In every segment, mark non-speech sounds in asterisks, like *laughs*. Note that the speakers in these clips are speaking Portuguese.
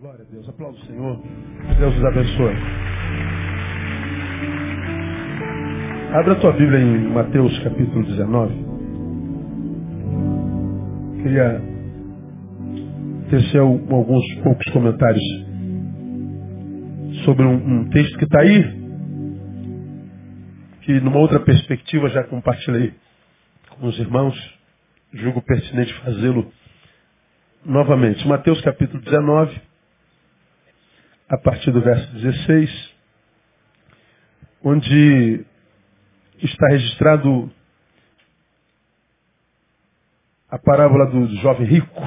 Glória a Deus. Aplauda o Senhor. Deus os abençoe. Abra a tua Bíblia em Mateus capítulo 19. Queria tecer alguns poucos comentários sobre um, um texto que está aí, que numa outra perspectiva já compartilhei com os irmãos, julgo pertinente fazê-lo novamente. Mateus capítulo 19, a partir do verso 16, onde está registrado a parábola do jovem rico.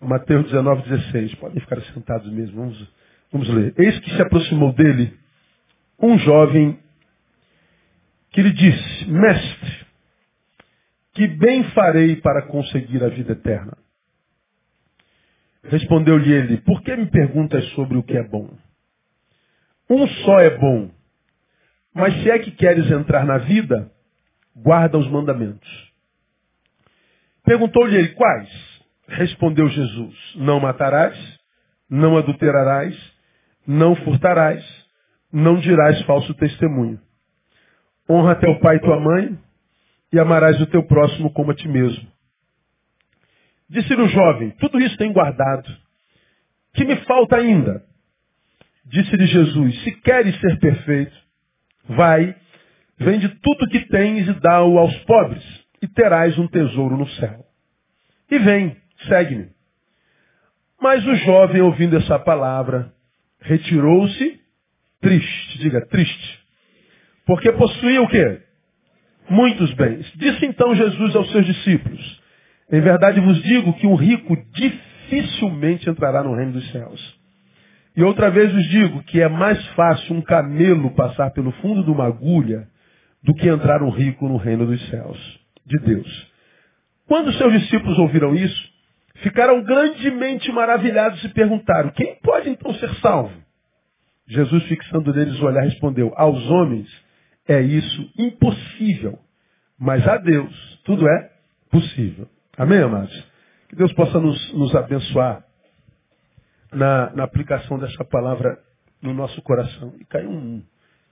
Mateus 19, 16. Podem ficar sentados mesmo. Vamos, vamos ler. Eis que se aproximou dele um jovem que lhe disse, mestre, que bem farei para conseguir a vida eterna? Respondeu-lhe ele, por que me perguntas sobre o que é bom? Um só é bom, mas se é que queres entrar na vida, guarda os mandamentos. Perguntou-lhe ele, quais? Respondeu Jesus, não matarás, não adulterarás, não furtarás, não dirás falso testemunho. Honra teu pai e tua mãe, e amarás o teu próximo como a ti mesmo. Disse-lhe o jovem, tudo isso tem guardado. Que me falta ainda? Disse-lhe Jesus, se queres ser perfeito, vai, vende tudo que tens e dá-o aos pobres, e terás um tesouro no céu. E vem, segue-me. Mas o jovem, ouvindo essa palavra, retirou-se triste, diga triste, porque possuía o quê? Muitos bens. Disse então Jesus aos seus discípulos, em verdade vos digo que um rico dificilmente entrará no reino dos céus. E outra vez vos digo que é mais fácil um camelo passar pelo fundo de uma agulha do que entrar um rico no reino dos céus de Deus. Quando seus discípulos ouviram isso, ficaram grandemente maravilhados e perguntaram: quem pode então ser salvo? Jesus, fixando neles o olhar, respondeu: aos homens é isso impossível, mas a Deus tudo é possível. Amém, amados? Que Deus possa nos, nos abençoar na, na, aplicação dessa palavra no nosso coração. E caiu um,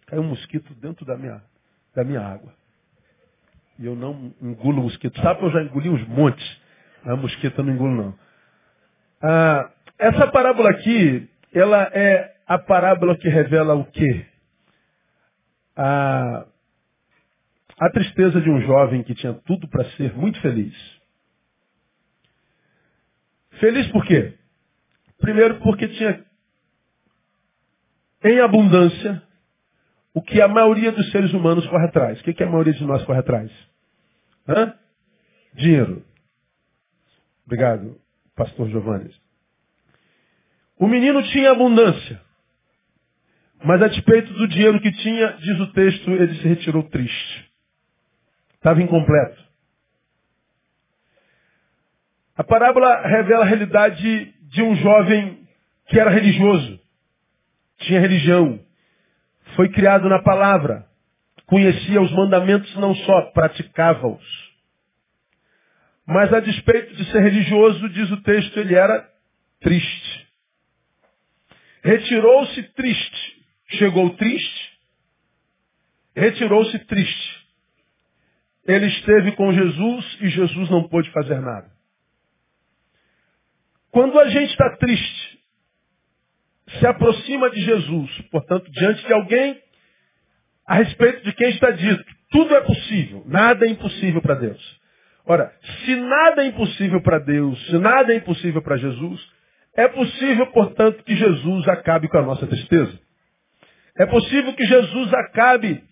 caiu um mosquito dentro da minha, da minha água. E eu não engulo mosquito. Sabe que eu já engoli uns montes. A mosquita eu não engulo, não. Ah, essa parábola aqui, ela é a parábola que revela o quê? A, a tristeza de um jovem que tinha tudo para ser muito feliz. Feliz por quê? Primeiro porque tinha em abundância o que a maioria dos seres humanos corre atrás. O que, que a maioria de nós corre atrás? Hã? Dinheiro. Obrigado, pastor Giovanni. O menino tinha abundância. Mas a despeito do dinheiro que tinha, diz o texto, ele se retirou triste. Estava incompleto. A parábola revela a realidade de um jovem que era religioso, tinha religião, foi criado na palavra, conhecia os mandamentos não só, praticava-os. Mas a despeito de ser religioso, diz o texto, ele era triste. Retirou-se triste. Chegou triste, retirou-se triste. Ele esteve com Jesus e Jesus não pôde fazer nada. Quando a gente está triste, se aproxima de Jesus, portanto, diante de alguém a respeito de quem está dito, tudo é possível, nada é impossível para Deus. Ora, se nada é impossível para Deus, se nada é impossível para Jesus, é possível, portanto, que Jesus acabe com a nossa tristeza. É possível que Jesus acabe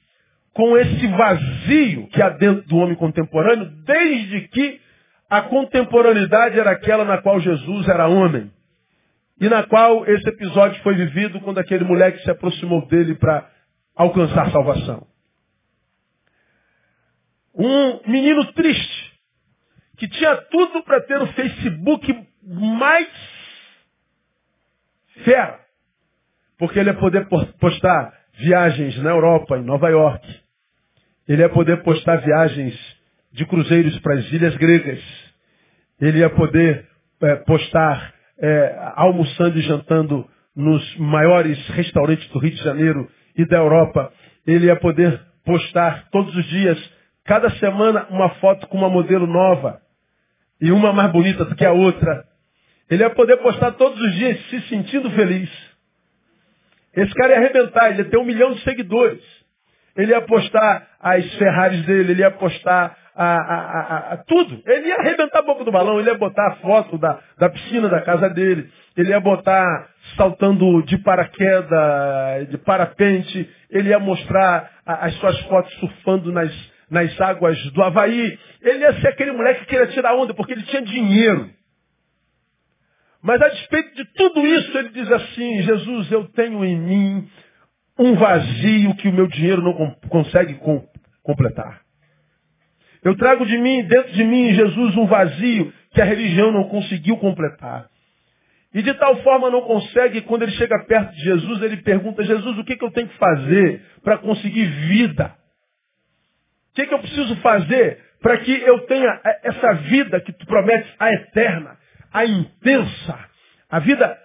com esse vazio que há dentro do homem contemporâneo, desde que a contemporaneidade era aquela na qual Jesus era homem. E na qual esse episódio foi vivido quando aquele moleque se aproximou dele para alcançar salvação. Um menino triste, que tinha tudo para ter o Facebook mais fera, porque ele ia poder postar viagens na Europa, em Nova York. Ele ia poder postar viagens de cruzeiros para as ilhas gregas. Ele ia poder é, postar é, almoçando e jantando nos maiores restaurantes do Rio de Janeiro e da Europa. Ele ia poder postar todos os dias, cada semana, uma foto com uma modelo nova e uma mais bonita do que a outra. Ele ia poder postar todos os dias se sentindo feliz. Esse cara ia arrebentar, ele ia ter um milhão de seguidores. Ele ia postar as Ferraris dele, ele ia postar a, a, a, tudo. Ele ia arrebentar a boca do balão, ele ia botar a foto da, da piscina da casa dele, ele ia botar saltando de paraquedas, de parapente, ele ia mostrar as suas fotos surfando nas, nas águas do Havaí. Ele ia ser aquele moleque que queria tirar onda, porque ele tinha dinheiro. Mas a despeito de tudo isso, ele diz assim, Jesus, eu tenho em mim um vazio que o meu dinheiro não consegue com, completar. Eu trago de mim, dentro de mim, Jesus, um vazio que a religião não conseguiu completar. E de tal forma não consegue, quando ele chega perto de Jesus, ele pergunta, Jesus, o que, que eu tenho que fazer para conseguir vida? O que, que eu preciso fazer para que eu tenha essa vida que tu prometes, a eterna, a intensa, a vida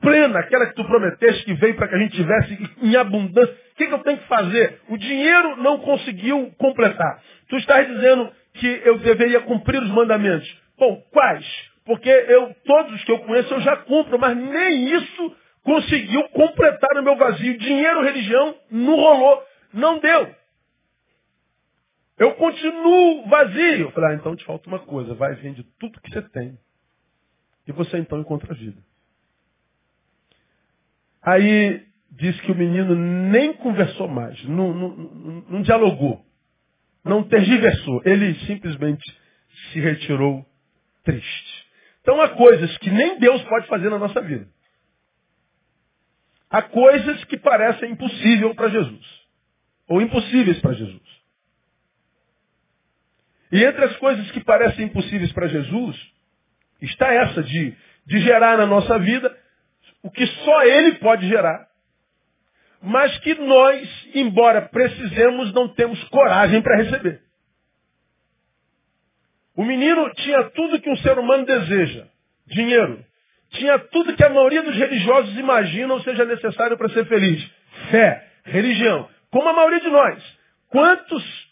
plena, aquela que tu prometeste que veio para que a gente tivesse em abundância. O que, que eu tenho que fazer? O dinheiro não conseguiu completar. Tu estás dizendo que eu deveria cumprir os mandamentos. Bom, quais? Porque eu, todos os que eu conheço eu já cumpro, mas nem isso conseguiu completar o meu vazio. Dinheiro, religião, não rolou. Não deu. Eu continuo vazio. Eu falei, ah, então te falta uma coisa. Vai, vende tudo que você tem. E você então encontra a vida. Aí diz que o menino nem conversou mais, não, não, não, dialogou, não tergiversou. Ele simplesmente se retirou triste. Então há coisas que nem Deus pode fazer na nossa vida. Há coisas que parecem impossíveis para Jesus. Ou impossíveis para Jesus. E entre as coisas que parecem impossíveis para Jesus, está essa de, de gerar na nossa vida o que só Ele pode gerar. Mas que nós, embora precisemos, não temos coragem para receber. O menino tinha tudo que um ser humano deseja. Dinheiro. Tinha tudo que a maioria dos religiosos imaginam seja necessário para ser feliz. Fé, religião. Como a maioria de nós. Quantos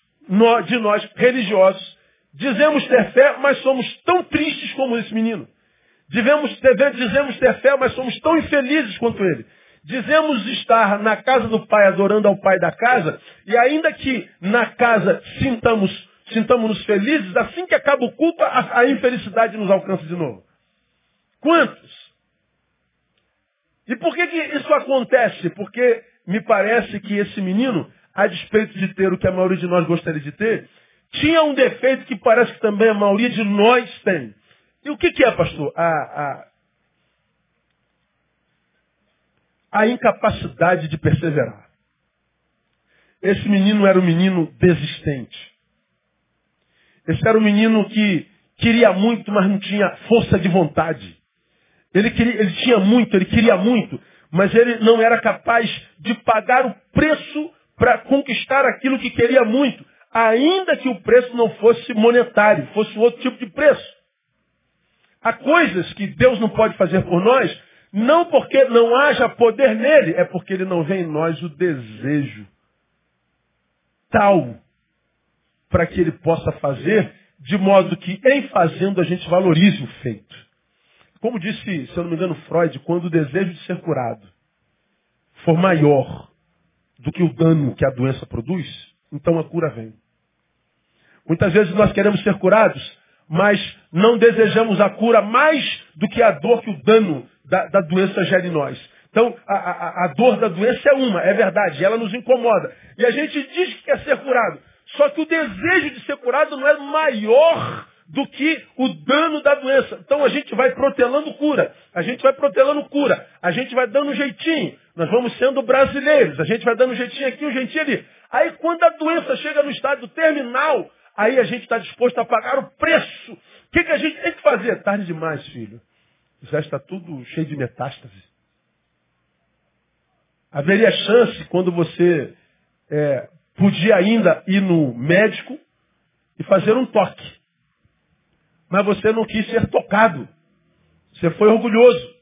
de nós religiosos dizemos ter fé, mas somos tão tristes como esse menino? Dizemos, dizemos ter fé, mas somos tão infelizes quanto ele. Dizemos estar na casa do Pai, adorando ao Pai da casa, e ainda que na casa sintamos sintamos-nos felizes, assim que acaba o culto, a, a infelicidade nos alcança de novo. Quantos? E por que, que isso acontece? Porque me parece que esse menino, a despeito de ter o que a maioria de nós gostaria de ter, tinha um defeito que parece que também a maioria de nós tem. E o que, que é, pastor? A, a, a incapacidade de perseverar. Esse menino era um menino desistente. Esse era um menino que queria muito, mas não tinha força de vontade. Ele, queria, ele tinha muito, ele queria muito, mas ele não era capaz de pagar o preço para conquistar aquilo que queria muito, ainda que o preço não fosse monetário, fosse outro tipo de preço. Há coisas que Deus não pode fazer por nós, não porque não haja poder nele, é porque ele não vê em nós o desejo tal para que ele possa fazer, de modo que em fazendo a gente valorize o feito. Como disse, se eu não me engano, Freud, quando o desejo de ser curado for maior do que o dano que a doença produz, então a cura vem. Muitas vezes nós queremos ser curados, mas não desejamos a cura mais do que a dor que o dano da, da doença gera em nós. Então, a, a, a, dor da doença é uma, é verdade, ela nos incomoda. E a gente diz que quer ser curado, só que o desejo de ser curado não é maior do que o dano da doença. Então a gente vai protelando cura, a gente vai protelando cura, a gente vai dando um jeitinho. Nós vamos sendo brasileiros, a gente vai dando um jeitinho aqui, um jeitinho ali. Aí quando a doença chega no estado terminal, aí a gente está disposto a pagar o preço. O que, que a gente tem que fazer? Tarde demais, filho. Já está tudo cheio de metástase. Haveria chance quando você é, podia ainda ir no médico e fazer um toque. Mas você não quis ser tocado. Você foi orgulhoso.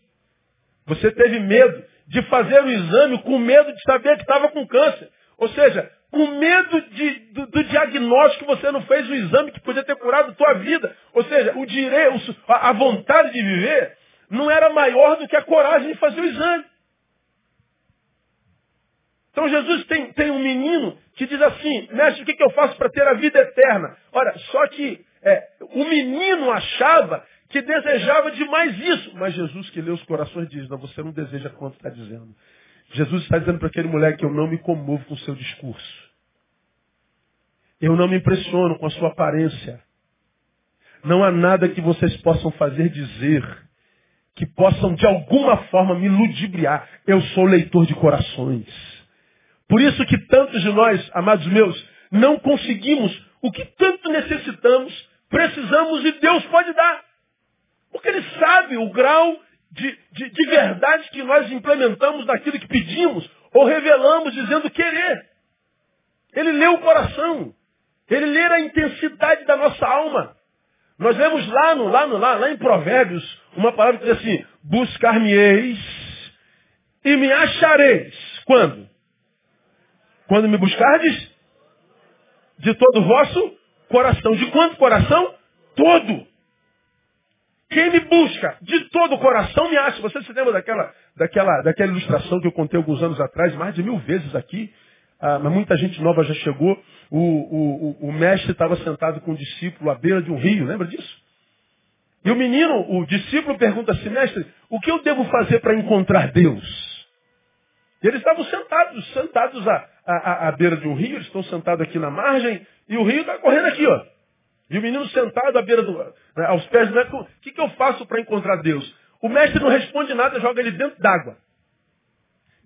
Você teve medo de fazer o exame com medo de saber que estava com câncer. Ou seja, com medo de, do, do, diagnóstico você não fez o exame que podia ter curado a tua vida. Ou seja, o direito, a, a vontade de viver não era maior do que a coragem de fazer o exame. Então Jesus tem, tem um menino que diz assim, mestre, o que, que eu faço para ter a vida eterna? Ora, só que é, o menino achava que desejava demais isso. Mas Jesus que lê os corações diz, não, você não deseja quanto está dizendo. Jesus está dizendo para aquele moleque, eu não me comovo com o seu discurso. Eu não me impressiono com a sua aparência. Não há nada que vocês possam fazer dizer que possam de alguma forma me ludibriar. Eu sou leitor de corações. Por isso que tantos de nós, amados meus, não conseguimos o que tanto necessitamos, precisamos e Deus pode dar. Porque Ele sabe o grau de, de, de verdade que nós implementamos naquilo que pedimos ou revelamos dizendo querer. Ele lê o coração. Ele lê a intensidade da nossa alma. Nós lemos lá, no, lá, no, lá, lá em Provérbios uma palavra que diz assim, buscar-me-eis e me achareis. Quando? Quando me buscardes, de todo o vosso coração. De quanto coração? Todo. Quem me busca de todo o coração me acha. Você se lembra daquela, daquela, daquela ilustração que eu contei alguns anos atrás, mais de mil vezes aqui, ah, mas muita gente nova já chegou. O, o, o, mestre estava sentado com o discípulo à beira de um rio, lembra disso? E o menino, o discípulo pergunta assim, mestre, o que eu devo fazer para encontrar Deus? E eles estavam sentados, sentados à, à, à beira de um rio, eles estão sentados aqui na margem, e o rio está correndo aqui, ó. E o menino sentado à beira do, né, aos pés do mestre, o que, que eu faço para encontrar Deus? O mestre não responde nada, joga ele dentro d'água.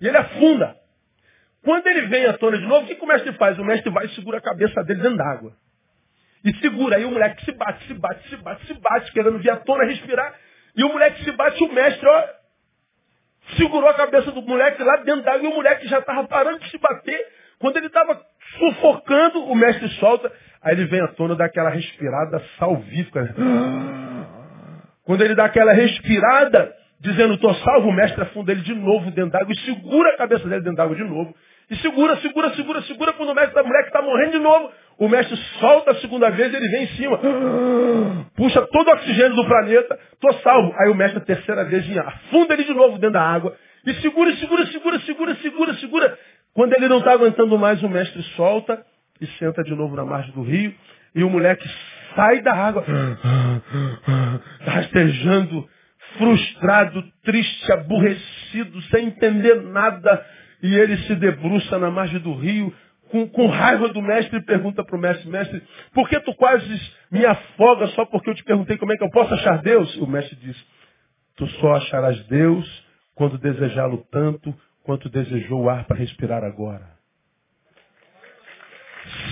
E ele afunda. Quando ele vem à tona de novo, o que, que o mestre faz? O mestre vai e segura a cabeça dele dentro d'água. E segura. Aí o moleque se bate, se bate, se bate, se bate, querendo vir à tona respirar. E o moleque se bate, o mestre, ó, segurou a cabeça do moleque lá dentro d'água e o moleque já estava parando de se bater. Quando ele estava sufocando, o mestre solta. Aí ele vem à tona daquela respirada salvífica. Quando ele dá aquela respirada, dizendo, estou salvo, mestre afunda ele de novo dentro d'água e segura a cabeça dele dentro d'água de novo. E segura, segura, segura, segura. Quando o mestre da mulher que está morrendo de novo, o mestre solta a segunda vez e ele vem em cima. Puxa todo o oxigênio do planeta. Estou salvo. Aí o mestre a terceira vez afunda ele de novo dentro da água. E segura, segura, segura, segura, segura, segura. Quando ele não está aguentando mais, o mestre solta e senta de novo na margem do rio. E o moleque sai da água, *laughs* rastejando, frustrado, triste, aborrecido, sem entender nada e ele se debruça na margem do rio, com, com raiva do mestre, e pergunta para o mestre, mestre, por que tu quase me afoga só porque eu te perguntei como é que eu posso achar Deus? O mestre diz, tu só acharás Deus quando desejá-lo tanto quanto desejou o ar para respirar agora.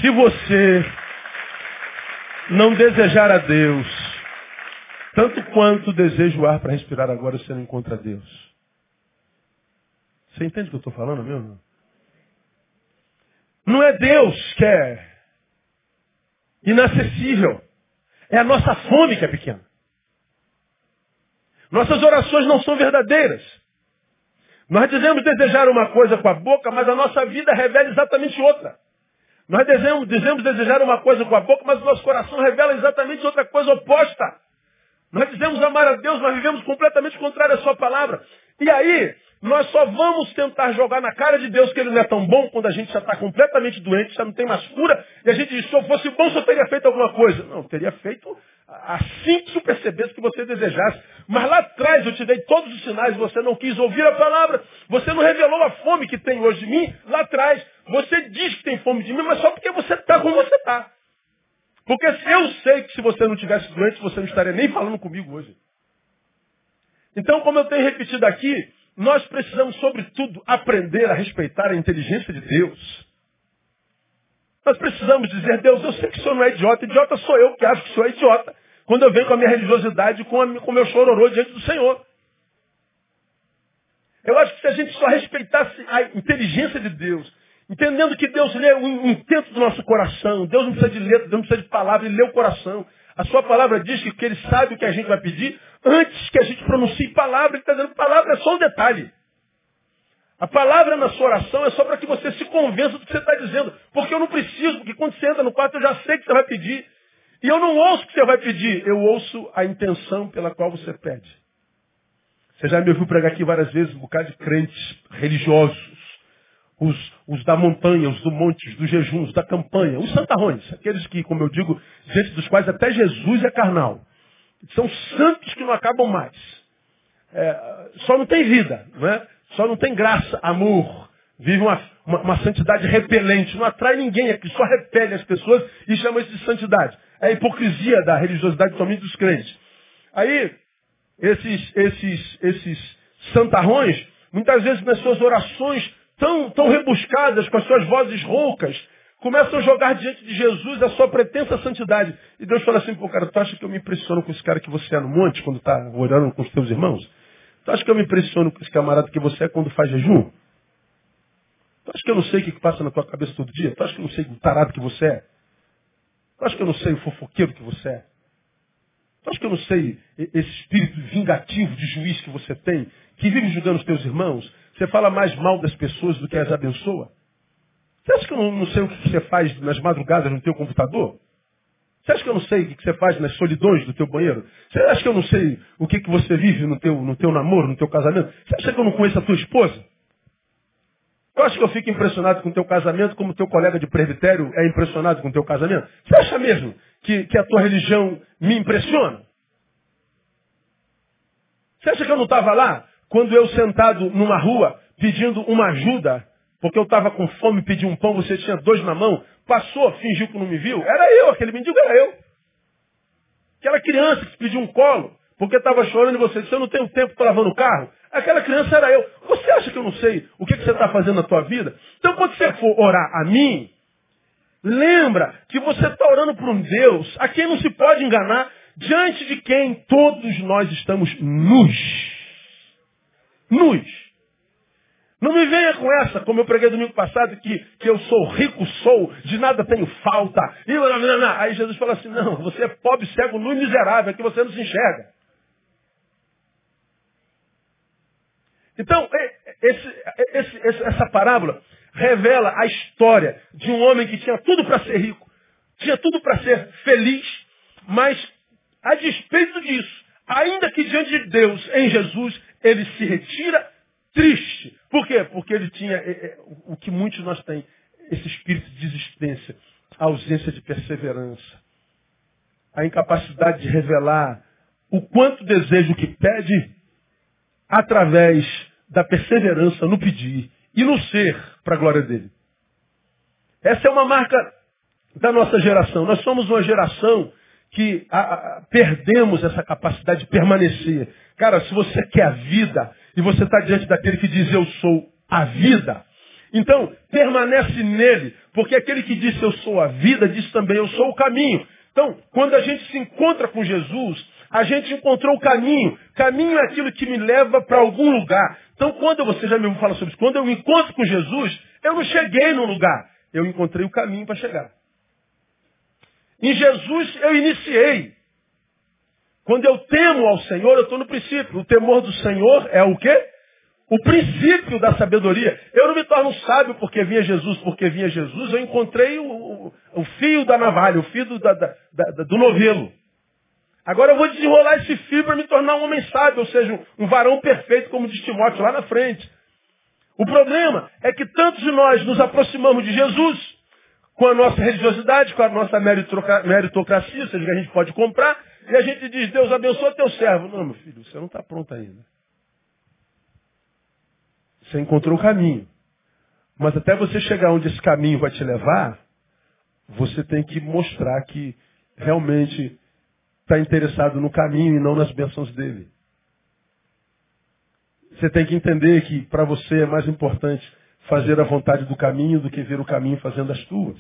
Se você não desejar a Deus, tanto quanto deseja o ar para respirar agora, você não encontra Deus. Você entende o que eu estou falando mesmo? Não é Deus que é inacessível. É a nossa fome que é pequena. Nossas orações não são verdadeiras. Nós dizemos desejar uma coisa com a boca, mas a nossa vida revela exatamente outra. Nós dizemos, dizemos desejar uma coisa com a boca, mas o nosso coração revela exatamente outra coisa oposta. Nós dizemos amar a Deus, mas vivemos completamente contrário à sua palavra. E aí, nós só vamos tentar jogar na cara de Deus que ele não é tão bom quando a gente já está completamente doente, já não tem mais cura, e a gente diz, se eu fosse bom, só teria feito alguma coisa. Não, teria feito assim que tu percebesse que você desejasse. Mas lá atrás eu te dei todos os sinais, você não quis ouvir a palavra, você não revelou a fome que tem hoje de mim, lá atrás. Você diz que tem fome de mim, mas só porque você está como você está. Porque eu sei que se você não tivesse doente, você não estaria nem falando comigo hoje. Então, como eu tenho repetido aqui, nós precisamos, sobretudo, aprender a respeitar a inteligência de Deus. Nós precisamos dizer, Deus, eu sei que o Senhor não é idiota, idiota sou eu que acho que o Senhor é idiota. Quando eu venho com a minha religiosidade, com, o meu chororô diante do Senhor. Eu acho que se a gente só respeitasse a inteligência de Deus, entendendo que Deus lê o intento do nosso coração, Deus não precisa de letra, Deus não precisa de palavra, Ele lê o coração. A sua palavra diz que, Ele sabe o que a gente vai pedir Antes que a gente pronuncie palavra, ele está dizendo palavra é só um detalhe. A palavra na sua oração é só para que você se convença do que você está dizendo. Porque eu não preciso, porque quando você entra no quarto eu já sei que você vai pedir. E eu não ouço o que você vai pedir, eu ouço a intenção pela qual você pede. Você já me ouviu pregar aqui várias vezes um bocado de crentes religiosos. Os, os da montanha, os do monte, os do jejum, os da campanha, os santarrões, aqueles que, como eu digo, diante dos quais até Jesus é carnal. São santos que não acabam mais. É, só não tem vida, não é? Só não tem graça, amor. Vive uma, uma, uma, santidade repelente. Não atrai ninguém aqui, só repele as pessoas e chama isso de santidade. É a hipocrisia da religiosidade somente dos crentes. Aí, esses, esses, esses santarrões, muitas vezes nas suas orações tão, tão rebuscadas, com as suas vozes roucas, começam a jogar diante de Jesus a sua pretensa santidade. E Deus fala assim, pô, cara, tu acha que eu me impressiono com esse cara que você é no monte, quando está orando com os teus irmãos? Tu acha que eu me impressiono com esse camarada que você é quando faz jejum? Tu acha que eu não sei o que passa na tua cabeça todo dia? Tu acha que eu não sei o tarado que você é? Tu acha que eu não sei o fofoqueiro que você é? Tu acha que eu não sei esse espírito vingativo de juiz que você tem, que vive julgando os teus irmãos? Você fala mais mal das pessoas do que as abençoa? Você acha que eu não sei o que você faz nas madrugadas no teu computador? Você acha que eu não sei o que você faz nas solidões do teu banheiro? Você acha que eu não sei o que, que você vive no teu, no teu namoro, no teu casamento? Você acha que eu não conheço a tua esposa? Eu acho que eu fico impressionado com o teu casamento como teu colega de presbitério é impressionado com o teu casamento? Você acha mesmo que, que a tua religião me impressiona? Você acha que eu não estava lá quando eu sentado numa rua pedindo uma ajuda porque eu estava com fome, pedi um pão, você tinha dois na mão, passou, fingiu que não me viu. Era eu, aquele mendigo era eu. Aquela criança que pediu um colo, porque estava chorando e você disse, eu não tenho tempo para lavar no carro. Aquela criança era eu. Você acha que eu não sei o que, que você está fazendo na tua vida? Então quando você for orar a mim, lembra que você está orando para um Deus a quem não se pode enganar, diante de quem todos nós estamos nus. Nus. Não me venha com essa, como eu preguei domingo passado, que, que eu sou rico, sou, de nada tenho falta. E, não, não, não. Aí Jesus fala assim, não, você é pobre, cego, nu e miserável, é que você não se enxerga. Então, esse, esse, essa parábola revela a história de um homem que tinha tudo para ser rico, tinha tudo para ser feliz, mas a despeito disso, ainda que diante de Deus, em Jesus, ele se retira triste. Por quê? Porque ele tinha é, é, o que muitos de nós têm, esse espírito de desistência, a ausência de perseverança, a incapacidade de revelar o quanto deseja o que pede através da perseverança no pedir e no ser para a glória dele. Essa é uma marca da nossa geração. Nós somos uma geração que a, a, perdemos essa capacidade de permanecer. Cara, se você quer a vida, e você está diante daquele que diz eu sou a vida. Então, permanece nele, porque aquele que disse eu sou a vida, diz também eu sou o caminho. Então, quando a gente se encontra com Jesus, a gente encontrou o caminho. Caminho é aquilo que me leva para algum lugar. Então, quando você já me fala sobre isso, quando eu me encontro com Jesus, eu não cheguei num lugar. Eu encontrei o caminho para chegar. Em Jesus eu iniciei. Quando eu temo ao Senhor, eu estou no princípio. O temor do Senhor é o quê? O princípio da sabedoria. Eu não me torno sábio porque vinha Jesus, porque vinha Jesus. Eu encontrei o, o, o fio da navalha, o fio do, da, da, da, do novelo. Agora eu vou desenrolar esse fio para me tornar um homem sábio, ou seja, um, varão perfeito como diz Timóteo lá na frente. O problema é que tantos de nós nos aproximamos de Jesus com a nossa religiosidade, com a nossa meritocracia, ou seja, que a gente pode comprar, e a gente diz, Deus abençoa teu servo. Não, meu filho, você não está pronto ainda. Você encontrou o caminho. Mas até você chegar onde esse caminho vai te levar, você tem que mostrar que realmente está interessado no caminho e não nas bênçãos dele. Você tem que entender que para você é mais importante fazer a vontade do caminho do que ver o caminho fazendo as tuas.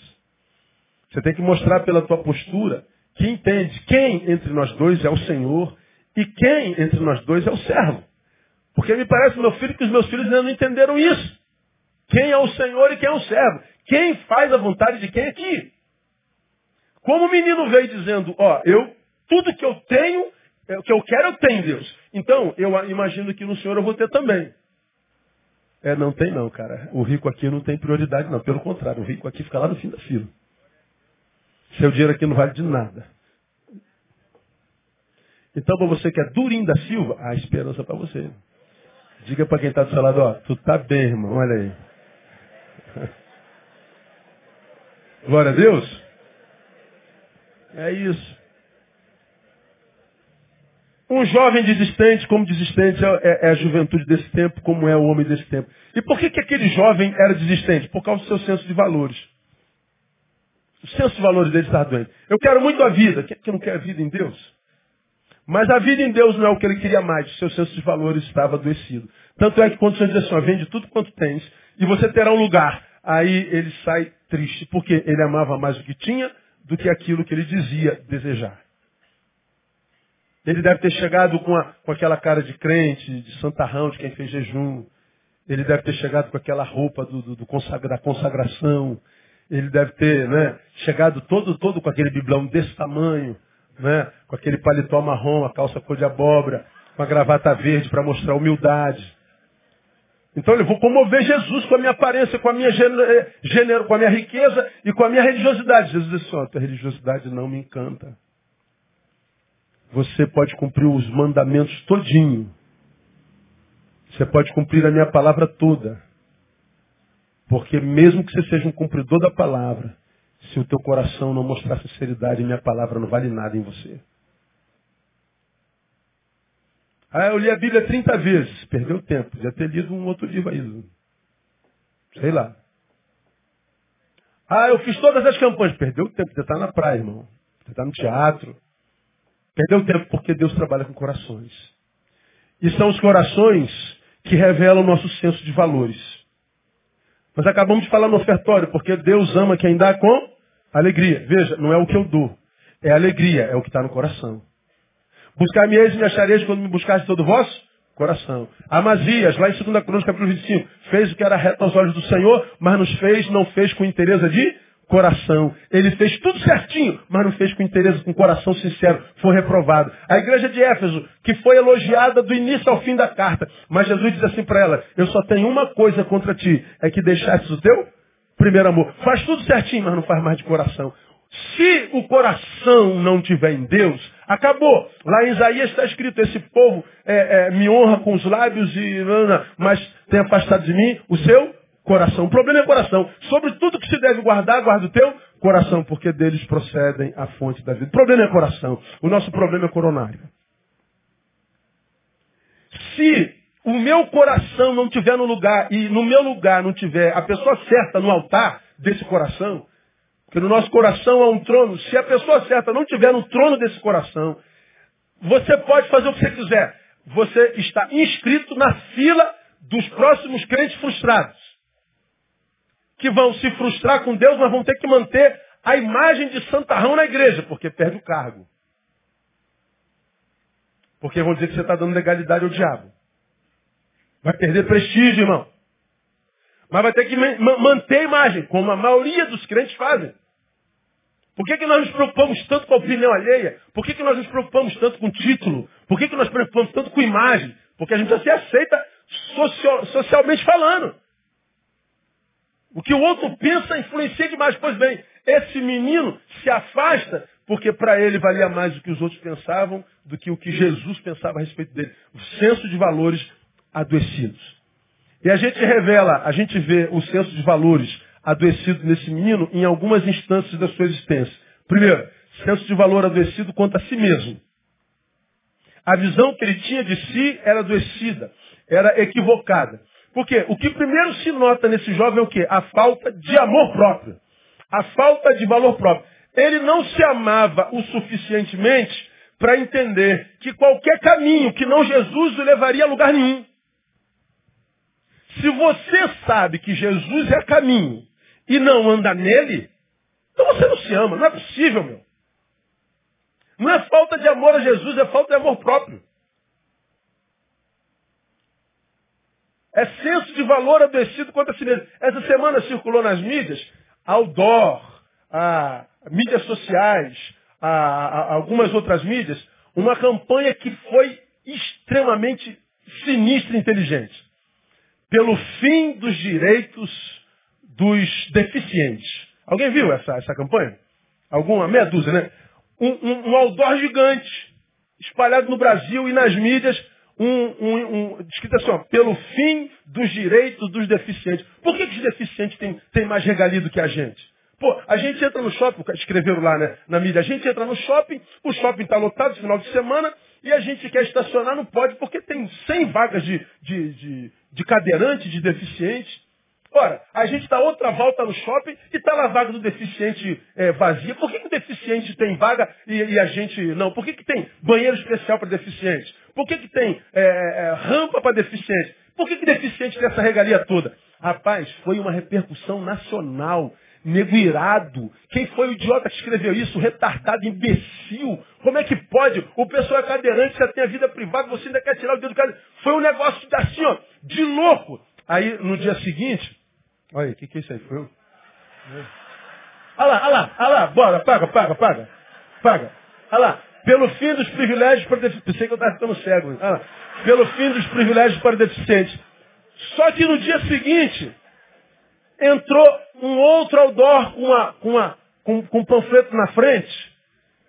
Você tem que mostrar pela tua postura que entende quem entre nós dois é o Senhor e quem entre nós dois é o servo. Porque me parece, meu filho, que os meus filhos ainda não entenderam isso. Quem é o Senhor e quem é o servo. Quem faz a vontade de quem aqui. Como o menino veio dizendo, ó, eu, tudo que eu tenho, É, o que eu quero eu tenho, Deus. Então, eu imagino que no Senhor eu vou ter também. É, não tem não, cara. O rico aqui não tem prioridade, não. Pelo contrário, o rico aqui fica lá no fim da fila. Seu dinheiro aqui não vale de nada. Então, para você que é durinho da Silva, há esperança para você. Diga para quem está do seu lado, ó, tu tá bem, irmão, olha aí. *laughs* Glória a Deus. É isso. Um jovem desistente, como desistente é, é, a juventude desse tempo, como é o homem desse tempo. E por que, que aquele jovem era desistente? Por causa do seu senso de valores. O senso de valores dele está doente. Eu quero muito a vida. Quem é que não quer a vida em Deus? Mas a vida em Deus não é o que ele queria mais. O seu senso de valores estava adoecido. Tanto é que quando o Senhor diz assim, vende tudo quanto tens, e você terá um lugar. Aí ele sai triste, porque ele amava mais o que tinha do que aquilo que ele dizia desejar. Ele deve ter chegado com, a, com aquela cara de crente, de santarrão, de quem fez jejum. Ele deve ter chegado com aquela roupa do, do, do consagra, da consagração. Ele deve ter né, chegado todo, todo com aquele biblão desse tamanho, né, com aquele paletó marrom, a calça cor de abóbora, com a gravata verde para mostrar humildade. Então eu vou comover Jesus com a minha aparência, com a minha gênero, com a minha riqueza e com a minha religiosidade. Jesus disse, ó, tua religiosidade não me encanta. Você pode cumprir os mandamentos todinho. Você pode cumprir a minha palavra toda. Porque mesmo que você seja um cumpridor da palavra, se o teu coração não mostrar sinceridade, minha palavra não vale nada em você. Ah, eu li a Bíblia 30 vezes. Perdeu tempo. Já ter lido um outro livro. Sei lá. Ah, eu fiz todas as campanhas. Perdeu tempo. Você está na praia, irmão. Você está no teatro. Perdeu tempo porque Deus trabalha com corações. E são os corações que revelam o nosso senso de valores. Nós acabamos de falar no ofertório, porque Deus ama quem dá com alegria. Veja, não é o que eu dou. É alegria, é o que está no coração. Buscar-me-eis e me achareis quando me buscaste todo o vosso coração. Amazias, lá em 2 Crônicas, capítulo 25, fez o que era reto aos olhos do Senhor, mas nos fez, não fez com interesse de coração. Ele fez tudo certinho, mas não fez com interesse, com coração sincero. Foi reprovado. A igreja de Éfeso, que foi elogiada do início ao fim da carta, mas Jesus diz assim para ela, eu só tenho uma coisa contra ti, é que deixaste o teu primeiro amor. Faz tudo certinho, mas não faz mais de coração. Se o coração não tiver em Deus, acabou. Lá em Isaías está escrito, esse povo é, é, me honra com os lábios, e mas tem afastado de mim o seu coração. O problema é coração. Sobre tudo que se deve guardar, guarda o teu coração, porque deles procedem a fonte da vida. O problema é coração. O nosso problema é coronário. Se o meu coração não tiver no lugar e no meu lugar não tiver a pessoa certa no altar desse coração, porque no nosso coração há um trono. Se a pessoa certa não tiver no trono desse coração, você pode fazer o que você quiser. Você está inscrito na fila dos próximos crentes frustrados. Que vão se frustrar com Deus, mas vão ter que manter a imagem de santarrão na igreja, porque perde o cargo. Porque vão dizer que você está dando legalidade ao diabo. Vai perder prestígio, irmão. Mas vai ter que manter a imagem, como a maioria dos crentes fazem. Por que, que nós nos preocupamos tanto com a opinião alheia? Por que, que nós nos preocupamos tanto com título? Por que, que nós nos preocupamos tanto com imagem? Porque a gente já se aceita social, socialmente falando. O que o outro pensa influencia demais. Pois bem, esse menino se afasta porque para ele valia mais o que os outros pensavam do que o que Jesus pensava a respeito dele. O senso de valores adoecidos. E a gente revela, a gente vê o senso de valores adoecido nesse menino em algumas instâncias da sua existência. Primeiro, senso de valor adoecido quanto a si mesmo. A visão que ele tinha de si era adoecida, era equivocada. Por quê? O que primeiro se nota nesse jovem é o quê? A falta de amor próprio. A falta de valor próprio. Ele não se amava o suficientemente para entender que qualquer caminho que não Jesus o levaria a lugar nenhum. Se você sabe que Jesus é caminho e não anda nele, então você não se ama. Não é possível, meu. Não é falta de amor a Jesus, é falta de amor próprio. É senso de valor adoecido contra si mesmo. Essa semana circulou nas mídias outdoor, a, mídias sociais, a, a, algumas outras mídias, uma campanha que foi extremamente sinistra e inteligente. Pelo fim dos direitos dos deficientes. Alguém viu essa, essa campanha? Alguma meia dúzia, né? Um, um, um outdoor gigante, espalhado no Brasil e nas mídias, um, um, um, escrito assim, ó, pelo fim dos direitos dos deficientes. Por que, que os deficientes têm, têm mais regalia do que a gente? Pô, a gente entra no shopping, escreveram lá né, na mídia, a gente entra no shopping, o shopping está lotado no final de semana, e a gente quer estacionar, não pode, porque tem 100 vagas de, de, de, de cadeirante, de deficiente. Ora, a gente dá outra volta no shopping e está lá a vaga do deficiente é, vazia. Por que, que o deficiente tem vaga e, e, a gente não? Por que, que tem banheiro especial para deficiente? Por que, que tem é, é, rampa para deficiente? Por que, que deficiente tem essa regalia toda? Rapaz, foi uma repercussão nacional. Nego irado. Quem foi o idiota que escreveu isso? Retardado, imbecil. Como é que pode? O pessoal é cadeirante, já tem a vida privada, você ainda quer tirar o dedo do cara. Foi um negócio assim, ó, de louco. Aí, no dia seguinte, olha, o que, que é isso aí? Foi eu? Olha lá, olha lá, olha lá, bora, paga, paga, paga. Paga. Olha lá, pelo fim dos privilégios para deficientes. Pensei que eu estava ficando cego. Olha lá. Pelo fim dos privilégios para deficientes. Só que no dia seguinte, entrou um outro outdoor com, uma, com, uma, com, com um panfleto na frente,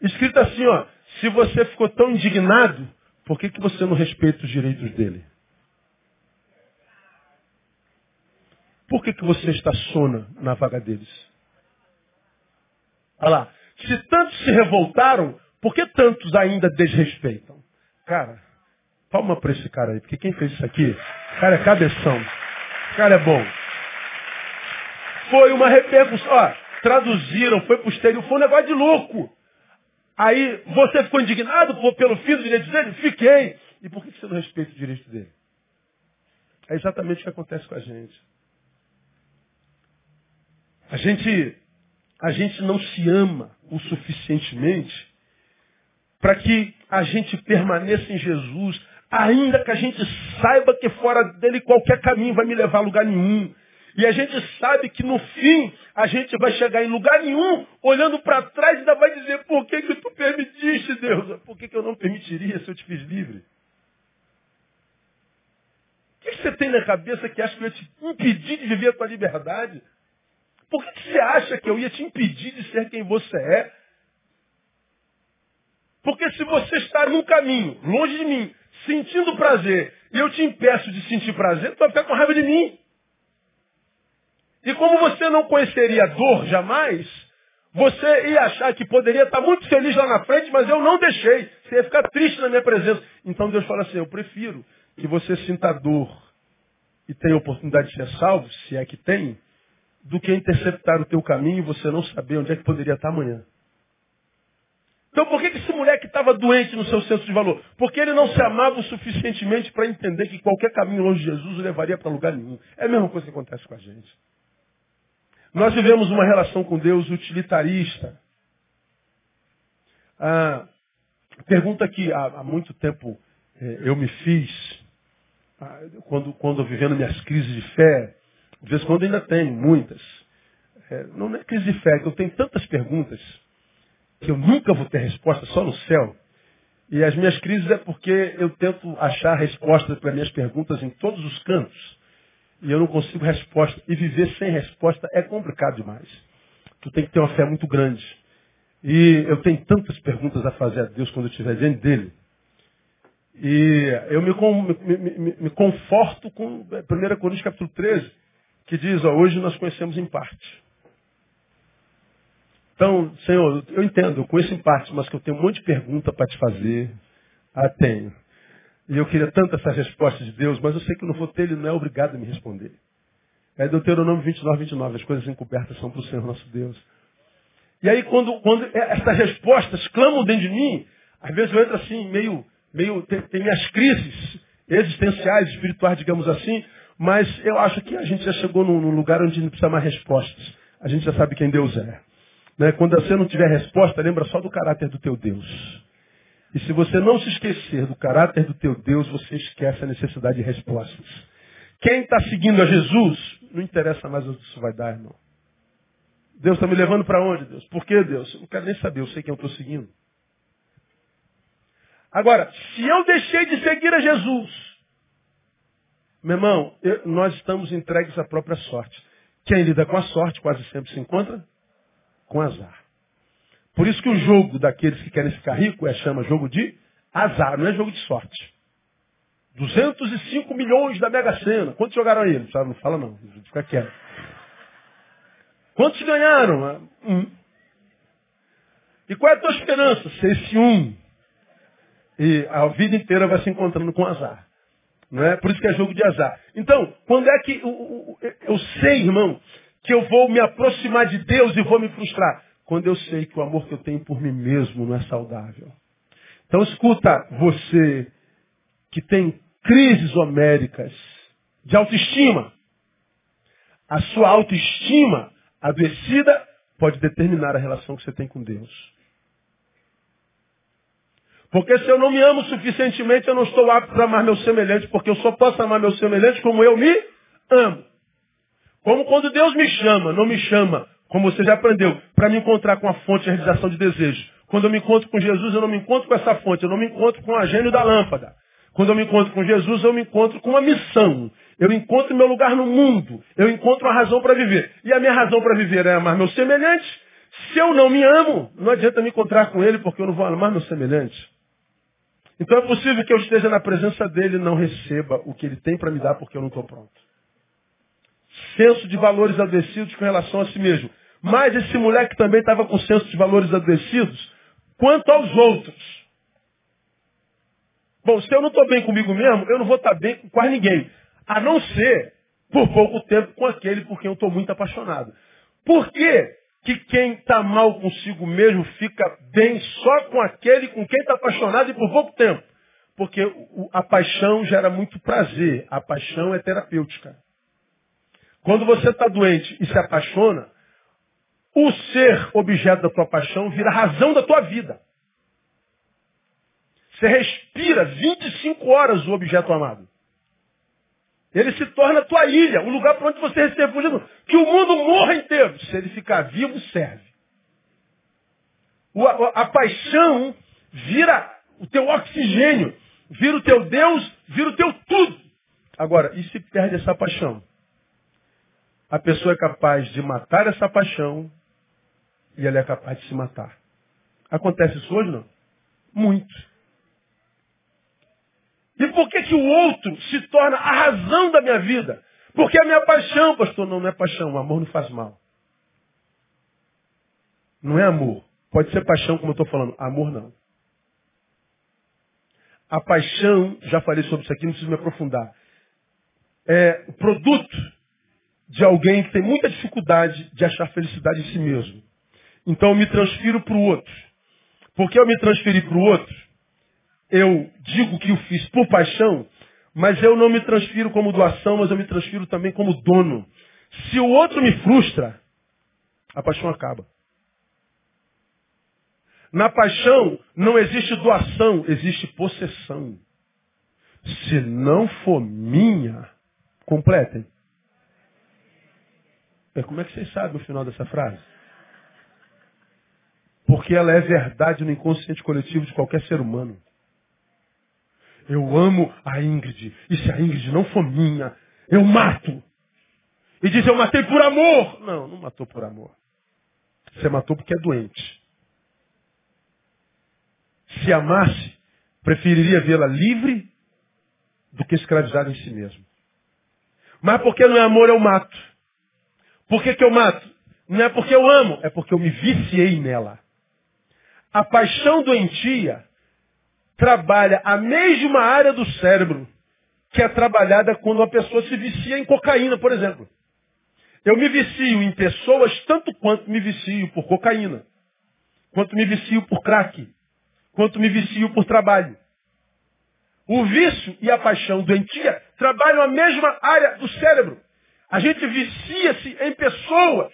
escrito assim, ó, se você ficou tão indignado, por que, que você não respeita os direitos dele? Por que, que você estaciona na vaga deles? Olha lá. Se tantos se revoltaram, por que tantos ainda desrespeitam? Cara, palma para esse cara aí, porque quem fez isso aqui, cara é cabeção. Cara é bom. Foi uma repercussão. Ó, traduziram, foi pro exterior, foi um negócio de louco. Aí, você ficou indignado pelo fim do direito dele? Fiquei. E por que você não respeita o direito dele? É exatamente o que acontece com a gente. A gente, a gente não se ama o suficientemente para que a gente permaneça em Jesus, ainda que a gente saiba que fora dele qualquer caminho vai me levar a lugar nenhum. E a gente sabe que no fim a gente vai chegar em lugar nenhum, olhando para trás ainda vai dizer, por que, que tu permitiste, Deus? Por que, que eu não permitiria se eu te fiz livre? O que, que você tem na cabeça que acha que eu ia te impedir de viver a tua liberdade? Por que, você acha que eu ia te impedir de ser quem você é? Porque se você está num caminho, longe de mim, sentindo prazer, e eu te impeço de sentir prazer, tu vai ficar com raiva de mim. E como você não conheceria dor jamais, você ia achar que poderia estar muito feliz lá na frente, mas eu não deixei. Você ia ficar triste na minha presença. Então Deus fala assim, eu prefiro que você sinta dor e tenha oportunidade de ser salvo, se é que tem, do que interceptar o teu caminho e você não saber onde é que poderia estar amanhã. Então por que, esse moleque estava doente no seu senso de valor? Porque ele não se amava o suficientemente para entender que qualquer caminho longe de Jesus o levaria para lugar nenhum. É a mesma coisa que acontece com a gente. Nós vivemos uma relação com Deus utilitarista. A pergunta que há, muito tempo é, eu me fiz, quando, quando vivendo minhas crises de fé, de vez em quando ainda tenho, muitas. É, não é crise de fé, é que eu tenho tantas perguntas que eu nunca vou ter resposta, só no céu. E as minhas crises é porque eu tento achar respostas para minhas perguntas em todos os cantos e eu não consigo resposta. E viver sem resposta é complicado demais. Tu tem que ter uma fé muito grande. E eu tenho tantas perguntas a fazer a Deus quando eu estiver diante dele. E eu me, me, me, me conforto com 1 Coríntios capítulo 13, que diz, ó, hoje nós conhecemos em parte. Então, Senhor, eu entendo, eu conheço em parte, mas que eu tenho um monte de pergunta para te fazer. Ah, tenho. E eu queria tanto essa resposta de Deus, mas eu sei que não vou ter, ele não é obrigado a me responder. É Deuteronômio 29, 29, as coisas encobertas são para o Senhor nosso Deus. E aí quando, quando essas respostas clamam dentro de mim, às vezes eu entro assim, meio, meio, tem, tem minhas crises existenciais, espirituais, digamos assim, mas eu acho que a gente já chegou num, lugar onde não precisa mais respostas. A gente já sabe quem Deus é. Né? Quando você não tiver resposta, lembra só do caráter do teu Deus. E se você não se esquecer do caráter do teu Deus, você esquece a necessidade de respostas. Quem está seguindo a Jesus, não interessa mais onde isso vai dar, irmão. Deus está me levando para onde, Deus? Por que, Deus? Eu não quero nem saber, eu sei quem eu estou seguindo. Agora, se eu deixei de seguir a Jesus, meu irmão, eu, nós estamos entregues à própria sorte. Quem lida com a sorte quase sempre se encontra com azar. Por isso que o jogo daqueles que querem ficar rico é chama jogo de azar, não é jogo de sorte. 205 milhões da Mega Sena. Quantos jogaram aí? Não fala não, fica quieto. Quantos ganharam? Um. E qual é a tua esperança? Ser esse um. E a vida inteira vai se encontrando com azar. Não é? Por isso que é jogo de azar. Então, quando é que eu, eu sei, irmão, que eu vou me aproximar de Deus e vou me frustrar? Quando eu sei que o amor que eu tenho por mim mesmo não é saudável. Então escuta, você que tem crises homéricas de autoestima. A sua autoestima adoecida pode determinar a relação que você tem com Deus. Porque se eu não me amo suficientemente, eu não estou apto para amar meu semelhante, porque eu só posso amar meu semelhante como eu me amo. Como quando Deus me chama, não me chama, como você já aprendeu, para me encontrar com a fonte de realização de desejo. Quando eu me encontro com Jesus, eu não me encontro com essa fonte, eu não me encontro com a gênio da lâmpada. Quando eu me encontro com Jesus, eu me encontro com uma missão. Eu encontro meu lugar no mundo. Eu encontro uma razão para viver. E a minha razão para viver é amar meu semelhante. Se eu não me amo, não adianta me encontrar com ele, porque eu não vou amar meu semelhante. Então é possível que eu esteja na presença dele e não receba o que ele tem para me dar porque eu não estou pronto. Senso de valores adoecidos com relação a si mesmo. Mas esse moleque também estava com senso de valores adoecidos quanto aos outros. Bom, se eu não estou bem comigo mesmo, eu não vou estar tá bem com quase ninguém. A não ser por pouco tempo com aquele por quem eu estou muito apaixonado. Por que, que quem está mal consigo mesmo fica bem só com aquele com quem está apaixonado e por pouco tempo? Porque a paixão gera muito prazer. A paixão é terapêutica. Quando você está doente e se apaixona, o ser objeto da tua paixão vira razão da tua vida. Você respira 25 horas o objeto amado. Ele se torna a tua ilha, o lugar para onde você recebe refúgio. Que o mundo morra inteiro. Se ele ficar vivo, serve. O, a, a, paixão vira o teu oxigênio, vira o teu Deus, vira o teu tudo. Agora, e se perde essa paixão? A pessoa é capaz de matar essa paixão e ela é capaz de se matar. Acontece isso hoje, não? Muito. E por que, que o outro se torna a razão da minha vida? Porque a minha paixão, pastor, não, não é paixão, o amor não faz mal. Não é amor. Pode ser paixão, como eu estou falando. Amor não. A paixão, já falei sobre isso aqui, não preciso me aprofundar. É o produto de alguém que tem muita dificuldade de achar felicidade em si mesmo. Então eu me transfiro para o outro. Porque eu me transferi para o outro, eu digo que o fiz por paixão, mas eu não me transfiro como doação, mas eu me transfiro também como dono. Se o outro me frustra, a paixão acaba. Na paixão não existe doação, existe possessão. Se não for minha, completem. Como é que vocês sabem o final dessa frase? Porque ela é verdade no inconsciente coletivo de qualquer ser humano. Eu amo a Ingrid. E se a Ingrid não for minha, eu mato. E diz, eu matei por amor. Não, não matou por amor. Você matou porque é doente. Se amasse, preferiria vê-la livre do que escravizada em si mesmo. Mas porque não é amor, eu mato. Por que, que eu mato? Não é porque eu amo, é porque eu me viciei nela. A paixão doentia trabalha a mesma área do cérebro que é trabalhada quando uma pessoa se vicia em cocaína, por exemplo. Eu me vicio em pessoas tanto quanto me vicio por cocaína, quanto me vicio por crack, quanto me vicio por trabalho. O vício e a paixão doentia trabalham a mesma área do cérebro. A gente vicia-se em pessoas.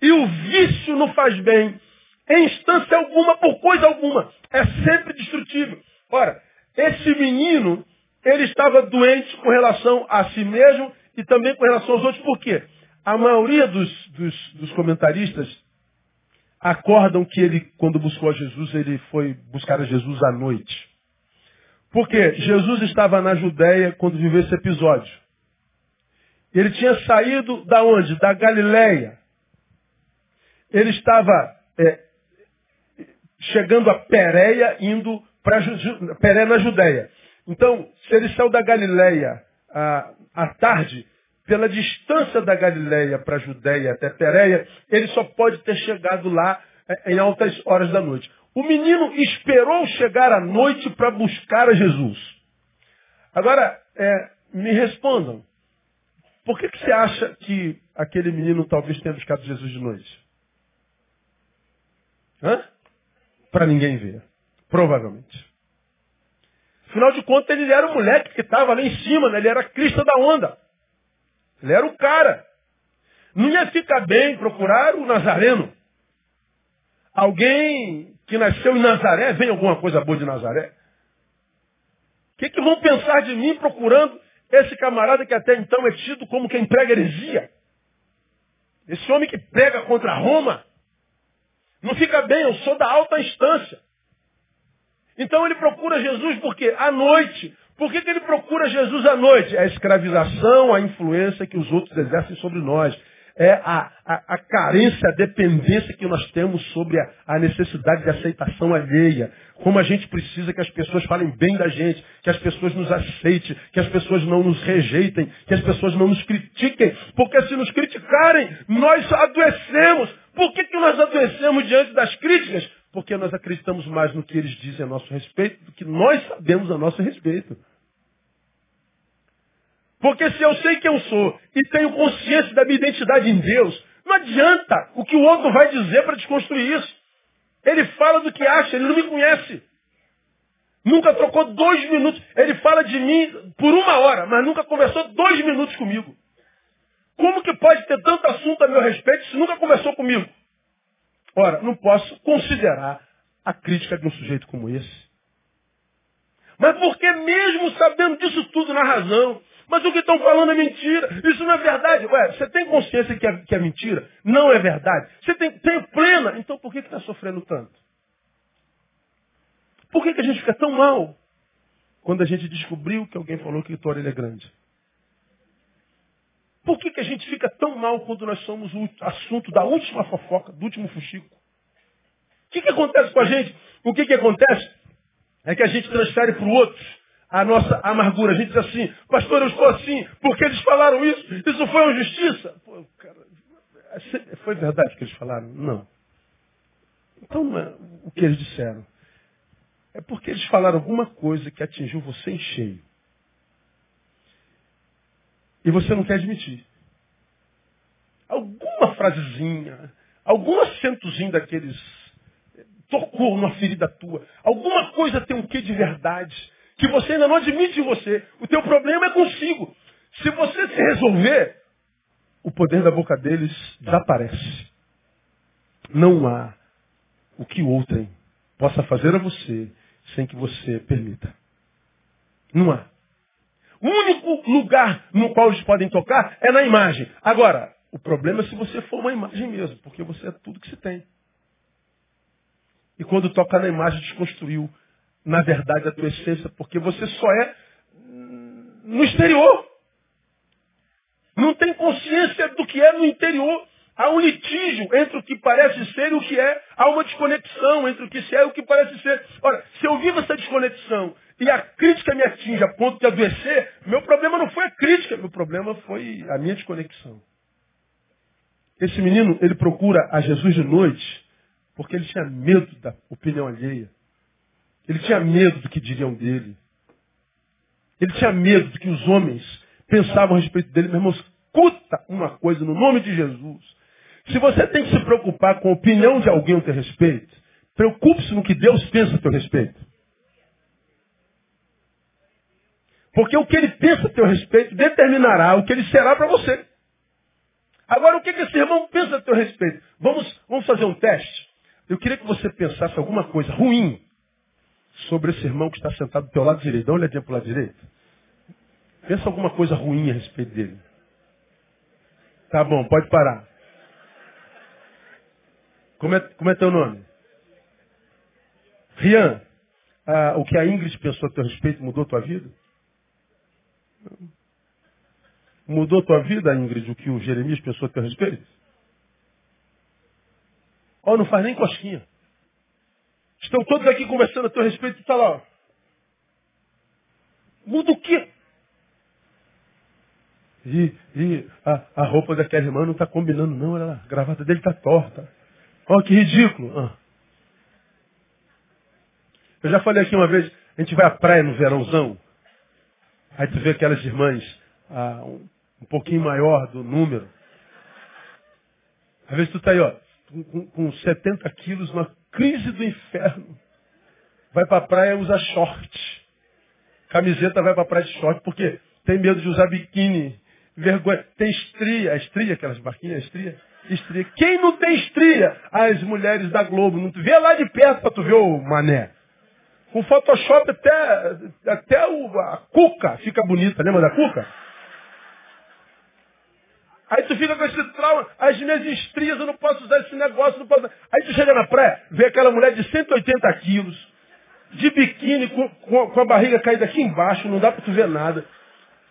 E o vício não faz bem em instância alguma, por coisa alguma. É sempre destrutível. Ora, esse menino, ele estava doente com relação a si mesmo e também com relação aos outros. Por quê? A maioria dos, dos, dos comentaristas acordam que ele, quando buscou a Jesus, ele foi buscar a Jesus à noite. Porque Jesus estava na Judéia quando viveu esse episódio. Ele tinha saído da onde? Da Galileia. Ele estava é, chegando a Pérea, indo para Pérea na Judéia. Então, se ele saiu da Galileia à, à tarde, pela distância da Galileia para a Judéia até Pérea, ele só pode ter chegado lá é, em altas horas da noite. O menino esperou chegar à noite para buscar a Jesus. Agora, é, me respondam. Por que, que você acha que aquele menino talvez tenha buscado Jesus de noite? Hã? Para ninguém ver. Provavelmente. Afinal de contas, ele era o moleque que estava lá em cima, né? ele era a crista da onda. Ele era o cara. Não ia ficar bem procurar o Nazareno. Alguém que nasceu em Nazaré, vem alguma coisa boa de Nazaré? O que, que vão pensar de mim procurando esse camarada que até então é tido como quem prega heresia? Esse homem que prega contra Roma. Não fica bem, eu sou da alta instância. Então ele procura Jesus porque à noite. Por que, que ele procura Jesus à noite? É a escravização, a influência que os outros exercem sobre nós. É a, a, a carência, a dependência que nós temos sobre a, a necessidade de aceitação alheia. Como a gente precisa que as pessoas falem bem da gente, que as pessoas nos aceitem, que as pessoas não nos rejeitem, que as pessoas não nos critiquem. Porque se nos criticarem, nós adoecemos. Por que, que nós adoecemos diante das críticas? Porque nós acreditamos mais no que eles dizem a nosso respeito do que nós sabemos a nosso respeito. Porque se eu sei quem eu sou e tenho consciência da minha identidade em Deus, não adianta o que o outro vai dizer para desconstruir isso. Ele fala do que acha, ele não me conhece. Nunca trocou dois minutos. Ele fala de mim por uma hora, mas nunca conversou dois minutos comigo. Como que pode ter tanto assunto a meu respeito se nunca conversou comigo? Ora, não posso considerar a crítica de um sujeito como esse. Mas porque mesmo sabendo disso tudo na razão, mas o que estão falando é mentira, isso não é verdade. Ué, você tem consciência que é, que é mentira? Não é verdade. Você tem, tem plena, então por que está sofrendo tanto? Por que, que a gente fica tão mal quando a gente descobriu que alguém falou que a orelha é grande? Por que, que a gente fica tão mal quando nós somos o assunto da última fofoca, do último fuxico? O que, que acontece com a gente? O que, que acontece é que a gente transfere para o outro a nossa amargura. A gente diz assim, pastor, eu estou assim, porque eles falaram isso? Isso foi uma justiça? Pô, cara, foi verdade que eles falaram? Não. Então, é o que eles disseram? É porque eles falaram alguma coisa que atingiu você em cheio. E você não quer admitir. Alguma frasezinha, algum acentozinho daqueles tocou numa ferida tua. Alguma coisa tem um quê de verdade que você ainda não admite em você. O teu problema é consigo. Se você se resolver, o poder da boca deles desaparece. Não há o que outrem possa fazer a você sem que você permita. Não há. O único lugar no qual eles podem tocar é na imagem. Agora, o problema é se você for uma imagem mesmo, porque você é tudo que se tem. E quando toca na imagem, desconstruiu, na verdade, a tua essência, porque você só é no exterior. Não tem consciência do que é no interior. Há um litígio entre o que parece ser e o que é. Há uma desconexão entre o que é e o que parece ser. Ora, se eu vivo essa desconexão e a crítica me atinge a ponto de adoecer, meu problema não foi a crítica, meu problema foi a minha desconexão. Esse menino, ele procura a Jesus de noite porque ele tinha medo da opinião alheia. Ele tinha medo do que diriam dele. Ele tinha medo do que os homens pensavam a respeito dele. Meu irmão, escuta uma coisa no nome de Jesus. Se você tem que se preocupar com a opinião de alguém a teu respeito, preocupe-se no que Deus pensa a teu respeito. Porque o que ele pensa a teu respeito determinará o que ele será para você. Agora, o que, esse irmão pensa a teu respeito? Vamos, vamos fazer um teste. Eu queria que você pensasse alguma coisa ruim sobre esse irmão que está sentado do teu lado direito. Dá uma olhadinha para o lado direito. Pensa alguma coisa ruim a respeito dele. Tá bom, pode parar. Como é, como é teu nome? Rian, ah, o que a Ingrid pensou a teu respeito mudou tua vida? Mudou tua vida, Ingrid, o que o Jeremias pensou a teu respeito? Ó, oh, não faz nem cosquinha. Estão todos aqui conversando a teu respeito e tá lá. Ó. Muda o quê? E, e a, a, roupa daquela irmã não está combinando, não. Ela, a gravata dele está torta. Olha que ridículo. Ah. Eu já falei aqui uma vez, a gente vai à praia no verãozão, aí tu vê aquelas irmãs ah, um, um, pouquinho maior do número. Às vezes tu está aí, ó, com, com 70 quilos, uma crise do inferno. Vai para a praia usa short. Camiseta vai para a praia de short, porque tem medo de usar biquíni. Vergonha. Tem estria, estria, aquelas barquinhas, estria. Estria. Quem não tem estria? As mulheres da Globo. Não vê lá de perto para tu ver o mané. Com Photoshop até, até o, a cuca fica bonita, lembra da cuca? Aí tu fica com esse trauma, as minhas estrias, eu não posso usar esse negócio, não posso. Aí tu chega na praia, vê aquela mulher de 180 quilos, de biquíni, com, com, a barriga caída aqui embaixo, não dá para tu ver nada.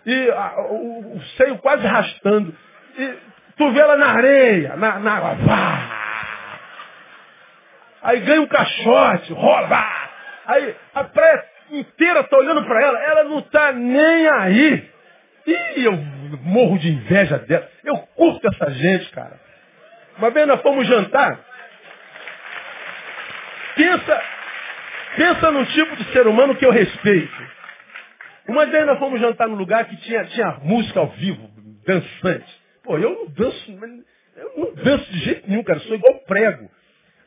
E a, o, o, seio quase rastando. E tu vê ela na areia, na, na água. Vá. Aí ganha um caixote, rola. Aí a praia inteira tá olhando para ela, ela não tá nem aí. E eu morro de inveja dela. Eu curto essa gente, cara. Uma vez nós fomos jantar. Pensa, pensa num tipo de ser humano que eu respeito. Uma vez nós fomos jantar num lugar que tinha, tinha música ao vivo, dançante. Pô, eu não danço, eu não danço de jeito nenhum, cara. Eu sou igual prego.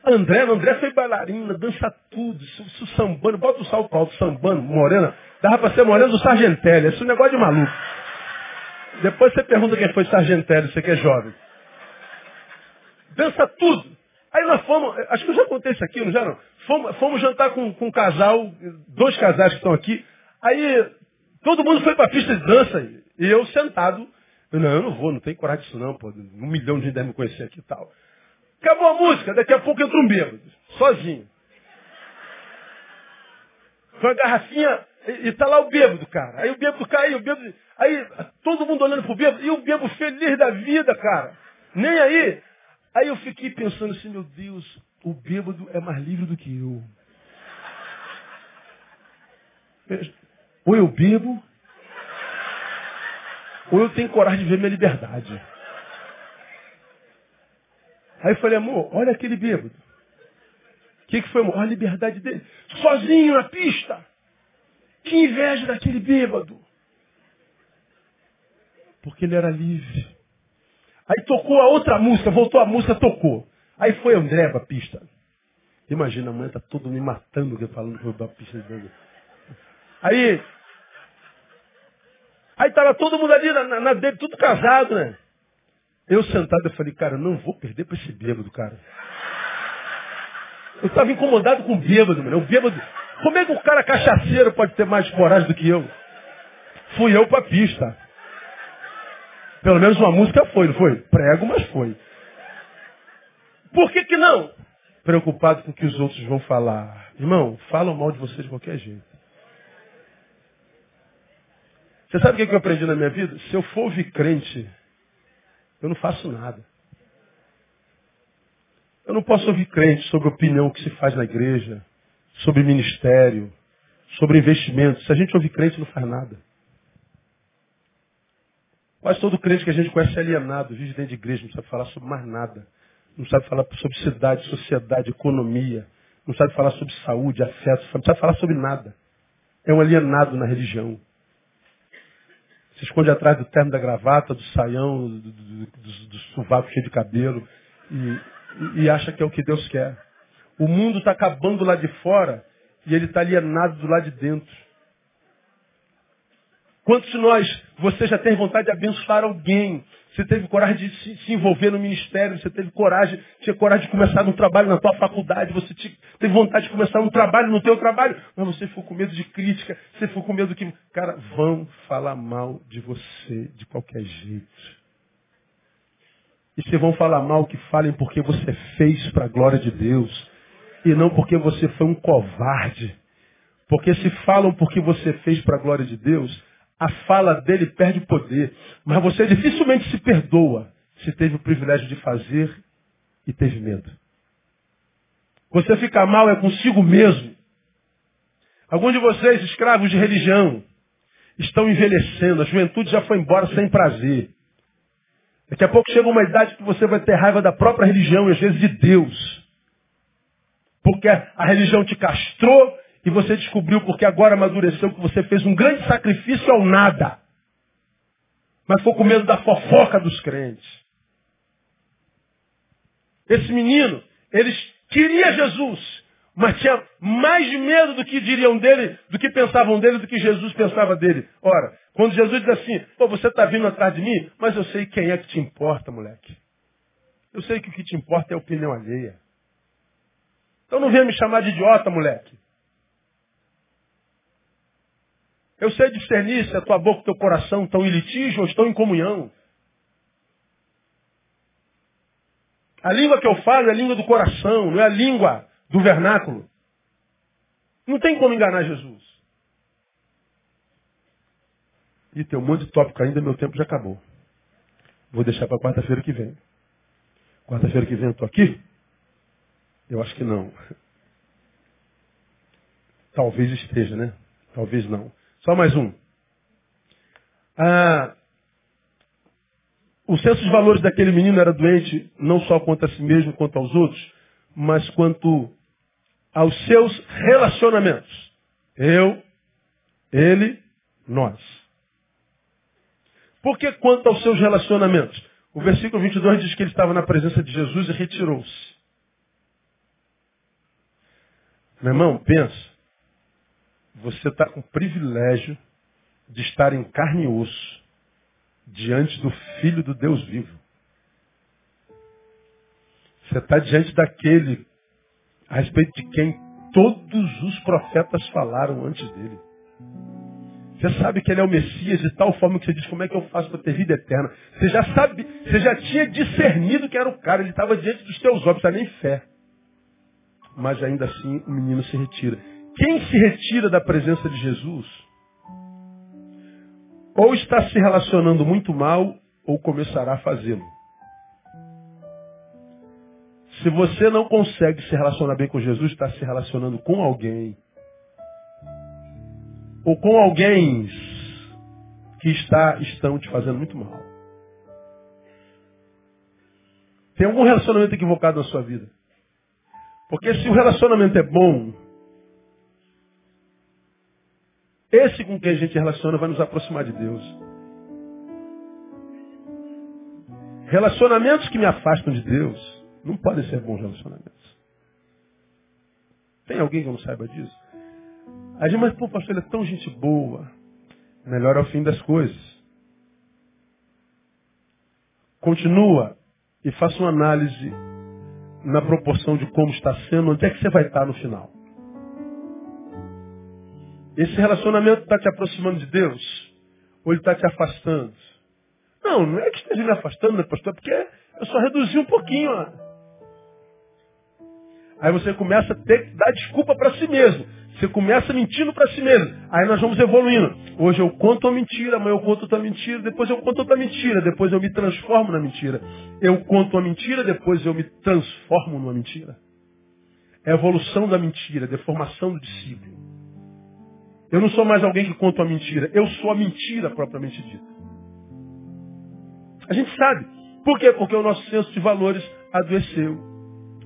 André, André foi bailarina, dança tudo, isso, sambando, bota o salto alto, sambando, morena. Dava pra ser morena do Sargentelli, esse é negócio de maluco. Depois você pergunta quem foi Sargentelli, você que é jovem. Dança tudo. Aí nós fomos, acho que eu já contei isso aqui, não já não? Fomos, fomos jantar com, com um casal, dois casais que estão aqui. Aí todo mundo foi para a pista de dança e eu sentado. Eu, não, eu não vou, não tenho coragem disso não, pô. Um milhão de gente deve me conhecer aqui e tal. Acabou a música, daqui a pouco entra um bêbado, sozinho. Com a garrafinha, e, e tá lá o bêbado, cara. Aí o bêbado caiu, o bêbado. Aí todo mundo olhando pro bêbado, e o bêbado feliz da vida, cara. Nem aí. Aí eu fiquei pensando assim, meu Deus, o bêbado é mais livre do que eu. Ou eu bebo, ou eu tenho coragem de ver minha liberdade. Aí eu falei, amor, olha aquele bêbado. O que, que foi, amor? Olha a liberdade dele. Sozinho na pista. Que inveja daquele bêbado. Porque ele era livre. Aí tocou a outra música, voltou a música, tocou. Aí foi André pra pista. Imagina, mãe tá todo me matando falando que foi pra pista de dança. Aí, aí tava todo mundo ali na, na dele, tudo casado, né? Eu sentado, eu falei, cara, não vou perder para esse bêbado, cara. Eu estava incomodado com o bêbado, mano. O bêbado. Como é que o cara cachaceiro pode ter mais coragem do que eu? Fui eu para a pista. Pelo menos uma música foi, não foi? Prego, mas foi. Por que que não? Preocupado com o que os outros vão falar. Irmão, falam mal de você de qualquer jeito. Você sabe o que eu aprendi na minha vida? Se eu for ouvir crente eu não faço nada. Eu não posso ouvir crente sobre a opinião que se faz na igreja, sobre ministério, sobre investimento. Se a gente ouvir crente, não faz nada. Quase todo crente que a gente conhece é alienado, vive dentro de igreja, não sabe falar sobre mais nada. Não sabe falar sobre cidade, sociedade, economia. Não sabe falar sobre saúde, afeto, não sabe falar sobre nada. É um alienado na religião se esconde atrás do terno da gravata, do saião, do, do, do, do sovaco cheio de cabelo e, e, acha que é o que Deus quer. O mundo está acabando lá de fora e ele está alienado do lado de dentro. Quantos de nós, você já tem vontade de abençoar alguém? Você teve coragem de se, se, envolver no ministério, você teve coragem, tinha coragem de começar um trabalho na tua faculdade, você teve vontade de começar um trabalho no teu trabalho, mas você ficou com medo de crítica, você ficou com medo que, cara, vão falar mal de você de qualquer jeito. E se vão falar mal, que falem porque você fez para a glória de Deus. E não porque você foi um covarde. Porque se falam porque você fez para a glória de Deus, a fala dele perde poder. Mas você dificilmente se perdoa se teve o privilégio de fazer e teve medo. Você fica mal é consigo mesmo. Alguns de vocês, escravos de religião, estão envelhecendo. A juventude já foi embora sem prazer. Daqui a pouco chega uma idade que você vai ter raiva da própria religião e às vezes de Deus. Porque a religião te castrou e você descobriu porque agora amadureceu que você fez um grande sacrifício ao nada. Mas ficou com medo da fofoca dos crentes. Esse menino, eles queria Jesus, mas tinha mais medo do que diriam dele, do que pensavam dele, do que Jesus pensava dele. Ora, quando Jesus diz assim, pô, você está vindo atrás de mim, mas eu sei quem é que te importa, moleque. Eu sei que o que te importa é a opinião alheia. Então não venha me chamar de idiota, moleque. Eu sei discernir se a tua boca e o teu coração estão em litígio ou estão em comunhão. A língua que eu falo é a língua do coração, não é a língua do vernáculo. Não tem como enganar Jesus. E tem um monte de tópico ainda, meu tempo já acabou. Vou deixar para quarta-feira que vem. Quarta-feira que vem eu estou aqui? Eu acho que não. Talvez esteja, né? Talvez não. Só mais um. Ah, o senso de valores daquele menino era doente não só quanto a si mesmo, quanto aos outros, mas quanto aos seus relacionamentos. Eu, ele, nós. Por que quanto aos seus relacionamentos? O versículo 22 diz que ele estava na presença de Jesus e retirou-se. Meu irmão, pensa. Você está com o privilégio de estar em carne e osso diante do Filho do Deus vivo. Você está diante daquele a respeito de quem todos os profetas falaram antes dele. Você sabe que ele é o Messias de tal forma que você diz como é que eu faço para ter vida eterna. Você já sabe, você já tinha discernido que era o cara, ele estava diante dos teus olhos, não nem fé. Mas ainda assim o menino se retira. Quem se retira da presença de Jesus, ou está se relacionando muito mal, ou começará a fazê-lo. Se você não consegue se relacionar bem com Jesus, está se relacionando com alguém. Ou com alguém que está, estão te fazendo muito mal. Tem algum relacionamento equivocado na sua vida. Porque se o relacionamento é bom, esse com quem a gente relaciona vai nos aproximar de Deus. Relacionamentos que me afastam de Deus não podem ser bons relacionamentos. Tem alguém que não saiba disso? A gente, mas pô, pastor, ele é tão gente boa. Melhor é o fim das coisas. Continua e faça uma análise na proporção de como está sendo, onde é que você vai estar no final. Esse relacionamento está te aproximando de Deus? Ou ele está te afastando? Não, não é que esteja me afastando, né, pastor? É porque eu só reduzi um pouquinho. Ó. Aí você começa a ter que dar desculpa para si mesmo. Você começa mentindo para si mesmo. Aí nós vamos evoluindo. Hoje eu conto uma mentira, amanhã eu conto outra mentira, depois eu conto outra mentira, depois eu me transformo na mentira. Eu conto uma mentira, depois eu me transformo numa mentira. É a evolução da mentira, deformação do discípulo. Eu não sou mais alguém que conta uma mentira. Eu sou a mentira propriamente dita. A gente sabe. Por quê? Porque o nosso senso de valores adoeceu.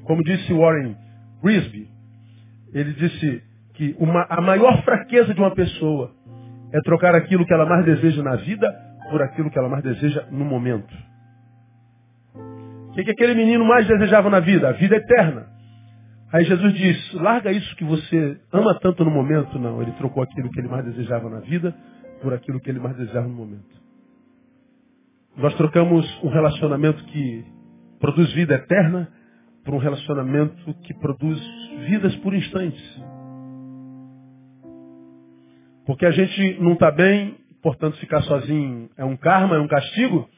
Como disse Warren Risby, ele disse que uma, a maior fraqueza de uma pessoa é trocar aquilo que ela mais deseja na vida por aquilo que ela mais deseja no momento. O que, que aquele menino mais desejava na vida? A vida eterna. Aí Jesus diz, larga isso que você ama tanto no momento. Não, ele trocou aquilo que ele mais desejava na vida por aquilo que ele mais desejava no momento. Nós trocamos um relacionamento que produz vida eterna por um relacionamento que produz vidas por instantes. Porque a gente não está bem, portanto ficar sozinho é um karma, é um castigo.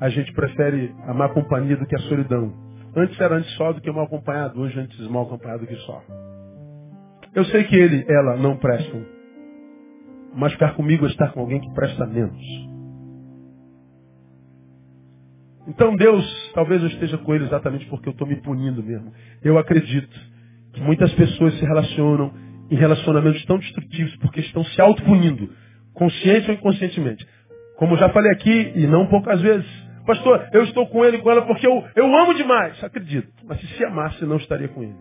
a gente prefere a má companhia do que a solidão. Antes era antes só do que mal acompanhado, hoje antes mal acompanhado do que só. Eu sei que ele, ela não prestam, mas ficar comigo é estar com alguém que presta menos. Então Deus, talvez eu esteja com ele exatamente porque eu estou me punindo mesmo. Eu acredito que muitas pessoas se relacionam em relacionamentos tão destrutivos porque estão se autopunindo, consciente ou inconscientemente. Como já falei aqui, e não poucas vezes, pastor, eu estou com ele e com ela porque eu, eu amo demais. Acredito. Mas se se amasse, não estaria com ele.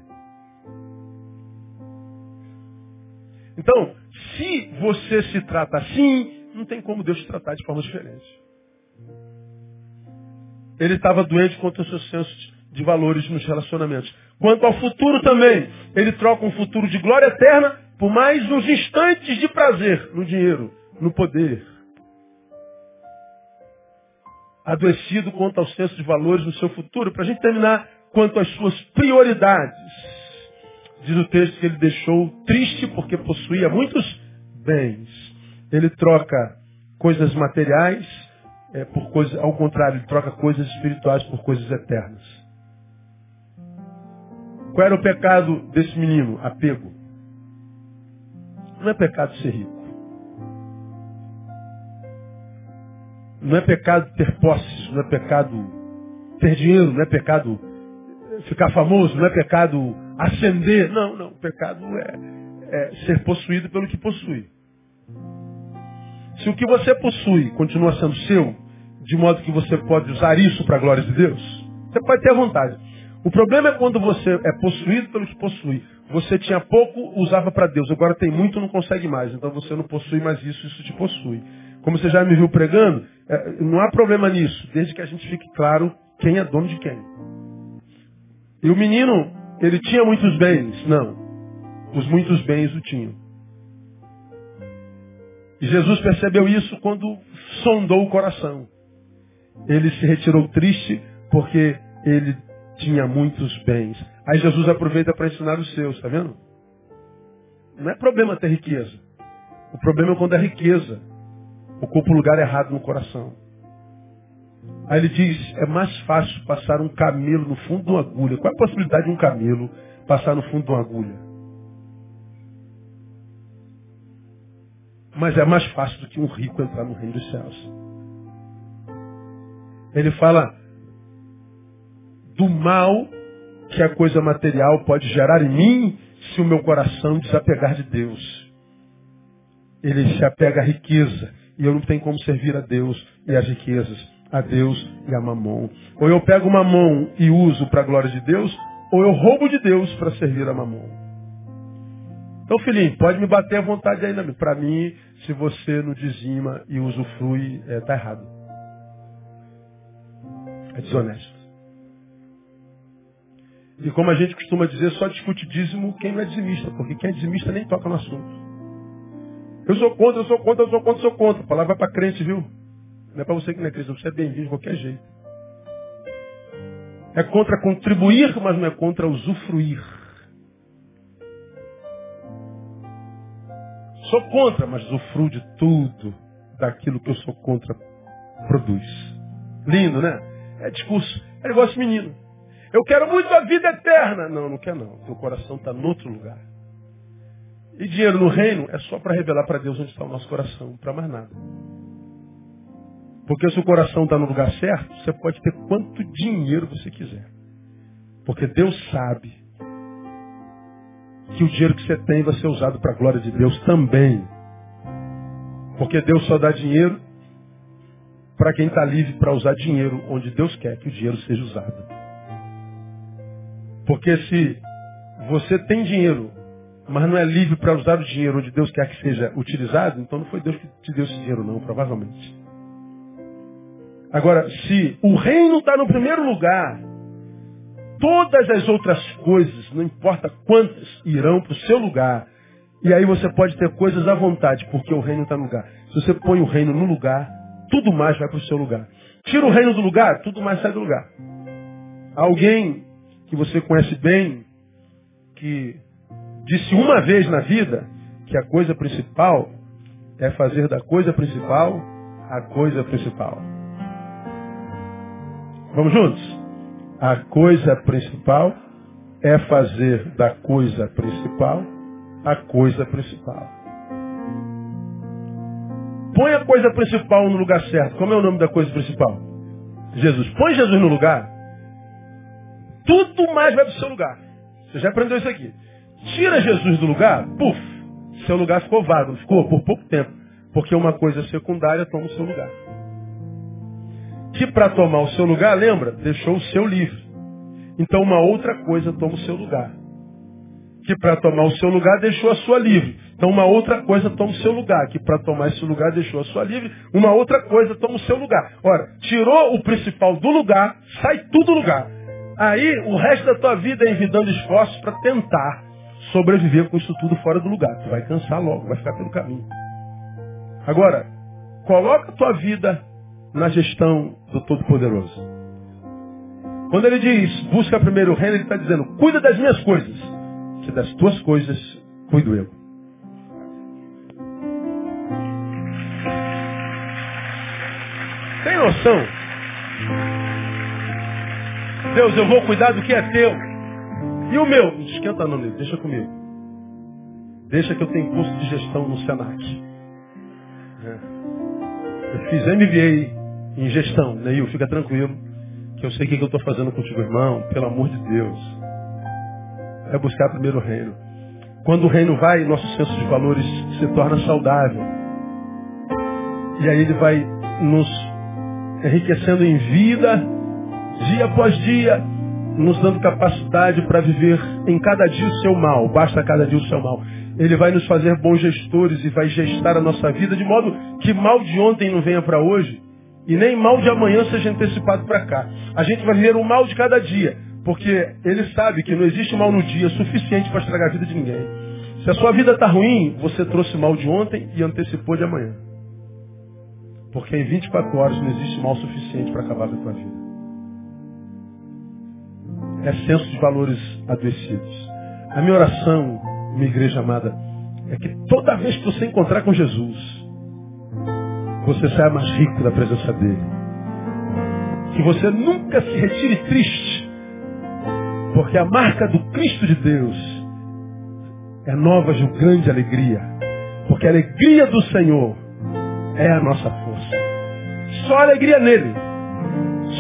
Então, se você se trata assim, não tem como Deus te tratar de forma diferente. Ele estava doente contra o seu senso de valores nos relacionamentos. Quanto ao futuro também, ele troca um futuro de glória eterna por mais uns instantes de prazer no dinheiro, no poder. Adoecido quanto ao senso de valores no seu futuro. Para a gente terminar, quanto às suas prioridades. Diz o texto que ele deixou triste porque possuía muitos bens. Ele troca coisas materiais é, por coisas, ao contrário, ele troca coisas espirituais por coisas eternas. Qual era o pecado desse menino? Apego. Não é pecado ser rico. Não é pecado ter posses, não é pecado ter dinheiro, não é pecado ficar famoso, não é pecado ascender. Não, não. Pecado é, é ser possuído pelo que possui. Se o que você possui continua sendo seu, de modo que você pode usar isso para a glória de Deus, você pode ter vontade. O problema é quando você é possuído pelo que possui. Você tinha pouco, usava para Deus. Agora tem muito, não consegue mais. Então você não possui mais isso, isso te possui. Como você já me viu pregando, é, não há problema nisso, desde que a gente fique claro quem é dono de quem. E o menino, ele tinha muitos bens? Não. Os muitos bens o tinham. E Jesus percebeu isso quando sondou o coração. Ele se retirou triste porque ele tinha muitos bens. Aí Jesus aproveita para ensinar os seus, tá vendo? Não é problema ter riqueza. O problema é quando a riqueza ocupa o lugar errado no coração. Aí ele diz, é mais fácil passar um camelo no fundo de uma agulha. Qual é a possibilidade de um camelo passar no fundo de uma agulha? Mas é mais fácil do que um rico entrar no reino dos céus. Ele fala do mal que a coisa material pode gerar em mim se o meu coração desapegar de Deus. Ele se apega à riqueza e eu não tenho como servir a Deus e as riquezas, a Deus e a mamon. Ou eu pego mamon e uso para a glória de Deus, ou eu roubo de Deus para servir a mamon. Então, filhinho, pode me bater à vontade ainda. Para mim, se você não dizima e usufrui, é, tá errado. É desonesto. E como a gente costuma dizer, só discute dízimo quem não é dizimista, porque quem é dizimista nem toca no assunto. Eu sou contra, eu sou contra, eu sou contra, eu sou contra. A palavra vai para crente, viu? Não é para você que não é crente, você é bem-vindo de qualquer jeito. É contra contribuir, mas não é contra usufruir. Sou contra, mas usufruo de tudo daquilo que eu sou contra produz. Lindo, né? É discurso. É negócio menino. Eu quero muito a vida eterna. Não, não quer não. Teu coração está em outro lugar. E dinheiro no reino é só para revelar para Deus onde está o nosso coração, para mais nada. Porque se o coração está no lugar certo, você pode ter quanto dinheiro você quiser. Porque Deus sabe que o dinheiro que você tem vai ser usado para a glória de Deus também. Porque Deus só dá dinheiro para quem está livre para usar dinheiro onde Deus quer que o dinheiro seja usado. Porque se você tem dinheiro, mas não é livre para usar o dinheiro onde Deus quer que seja utilizado, então não foi Deus que te deu esse dinheiro, não, provavelmente. Agora, se o reino está no primeiro lugar, todas as outras coisas, não importa quantas, irão para o seu lugar. E aí você pode ter coisas à vontade, porque o reino está no lugar. Se você põe o reino no lugar, tudo mais vai para o seu lugar. Tira o reino do lugar, tudo mais sai do lugar. Alguém que você conhece bem, que disse uma vez na vida que a coisa principal é fazer da coisa principal a coisa principal. Vamos juntos? A coisa principal é fazer da coisa principal a coisa principal. Põe a coisa principal no lugar certo. Como é o nome da coisa principal? Jesus. Põe Jesus no lugar. Tudo mais vai para o seu lugar. Você já aprendeu isso aqui. Tira Jesus do lugar, puf, seu lugar ficou vago. Ficou por pouco tempo. Porque uma coisa secundária toma o seu lugar. Que para tomar o seu lugar, lembra? Deixou o seu livre. Então uma outra coisa toma o seu lugar. Que para tomar o seu lugar, deixou a sua livre. Então uma outra coisa toma o seu lugar, que para tomar esse lugar deixou a sua livre, uma outra coisa toma o seu lugar. Ora, tirou o principal do lugar, sai tudo do lugar. Aí o resto da tua vida é envidando esforços para tentar sobreviver com isso tudo fora do lugar. Tu vai cansar logo, vai ficar pelo caminho. Agora, coloca tua vida na gestão do Todo-Poderoso. Quando ele diz, busca primeiro o reino, ele está dizendo, cuida das minhas coisas, que das tuas coisas cuido eu. Tem noção? Deus, eu vou cuidar do que é teu. E o meu? Não esquenta não, deixa comigo. Deixa que eu tenho curso de gestão no Senac. É. Eu fiz MBA em gestão, Neil, fica tranquilo. Que eu sei o que eu estou fazendo contigo, irmão. Pelo amor de Deus. É buscar primeiro o reino. Quando o reino vai, nosso senso de valores se torna saudável. E aí ele vai nos enriquecendo em vida, dia após dia, nos dando capacidade para viver em cada dia o seu mal, basta cada dia o seu mal. Ele vai nos fazer bons gestores e vai gestar a nossa vida de modo que mal de ontem não venha para hoje e nem mal de amanhã seja antecipado para cá. A gente vai viver o mal de cada dia, porque ele sabe que não existe mal no dia suficiente para estragar a vida de ninguém. Se a sua vida está ruim, você trouxe mal de ontem e antecipou de amanhã. Porque em 24 horas não existe mal suficiente para acabar com a tua vida. É senso de valores adoecidos. A minha oração, minha igreja amada, é que toda vez que você encontrar com Jesus, você saia mais rico da presença dele. Que você nunca se retire triste, porque a marca do Cristo de Deus é nova de grande alegria. Porque a alegria do Senhor é a nossa força. Só alegria nele.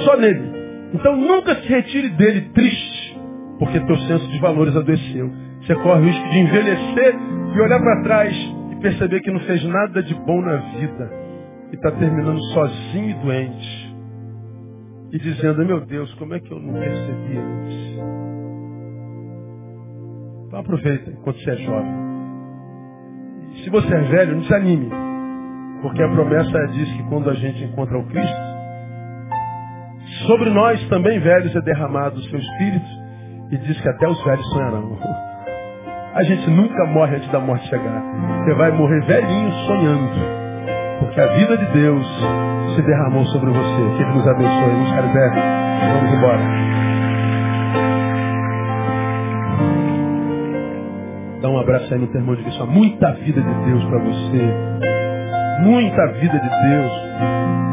Só nele. Então nunca se retire dele triste, porque teu senso de valores adoeceu. Você corre o risco de envelhecer e olhar para trás e perceber que não fez nada de bom na vida. E está terminando sozinho e doente. E dizendo, meu Deus, como é que eu não percebi antes? Então aproveita enquanto você é jovem. Se você é velho, não desanime. Porque a promessa diz que quando a gente encontra o Cristo, sobre nós também velhos é derramado o seu Espírito e diz que até os velhos sonharão. A gente nunca morre antes da morte chegar. Você vai morrer velhinho sonhando. Porque a vida de Deus se derramou sobre você. Que Ele nos abençoe, nos. Vamos embora. Dá um abraço aí no teu irmão e diga muita vida de Deus para você. Muita vida de Deus.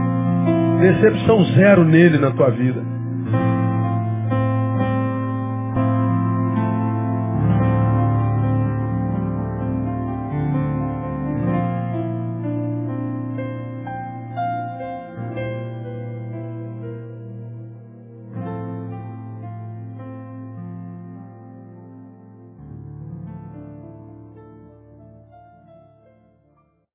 Decepção zero nele na tua vida.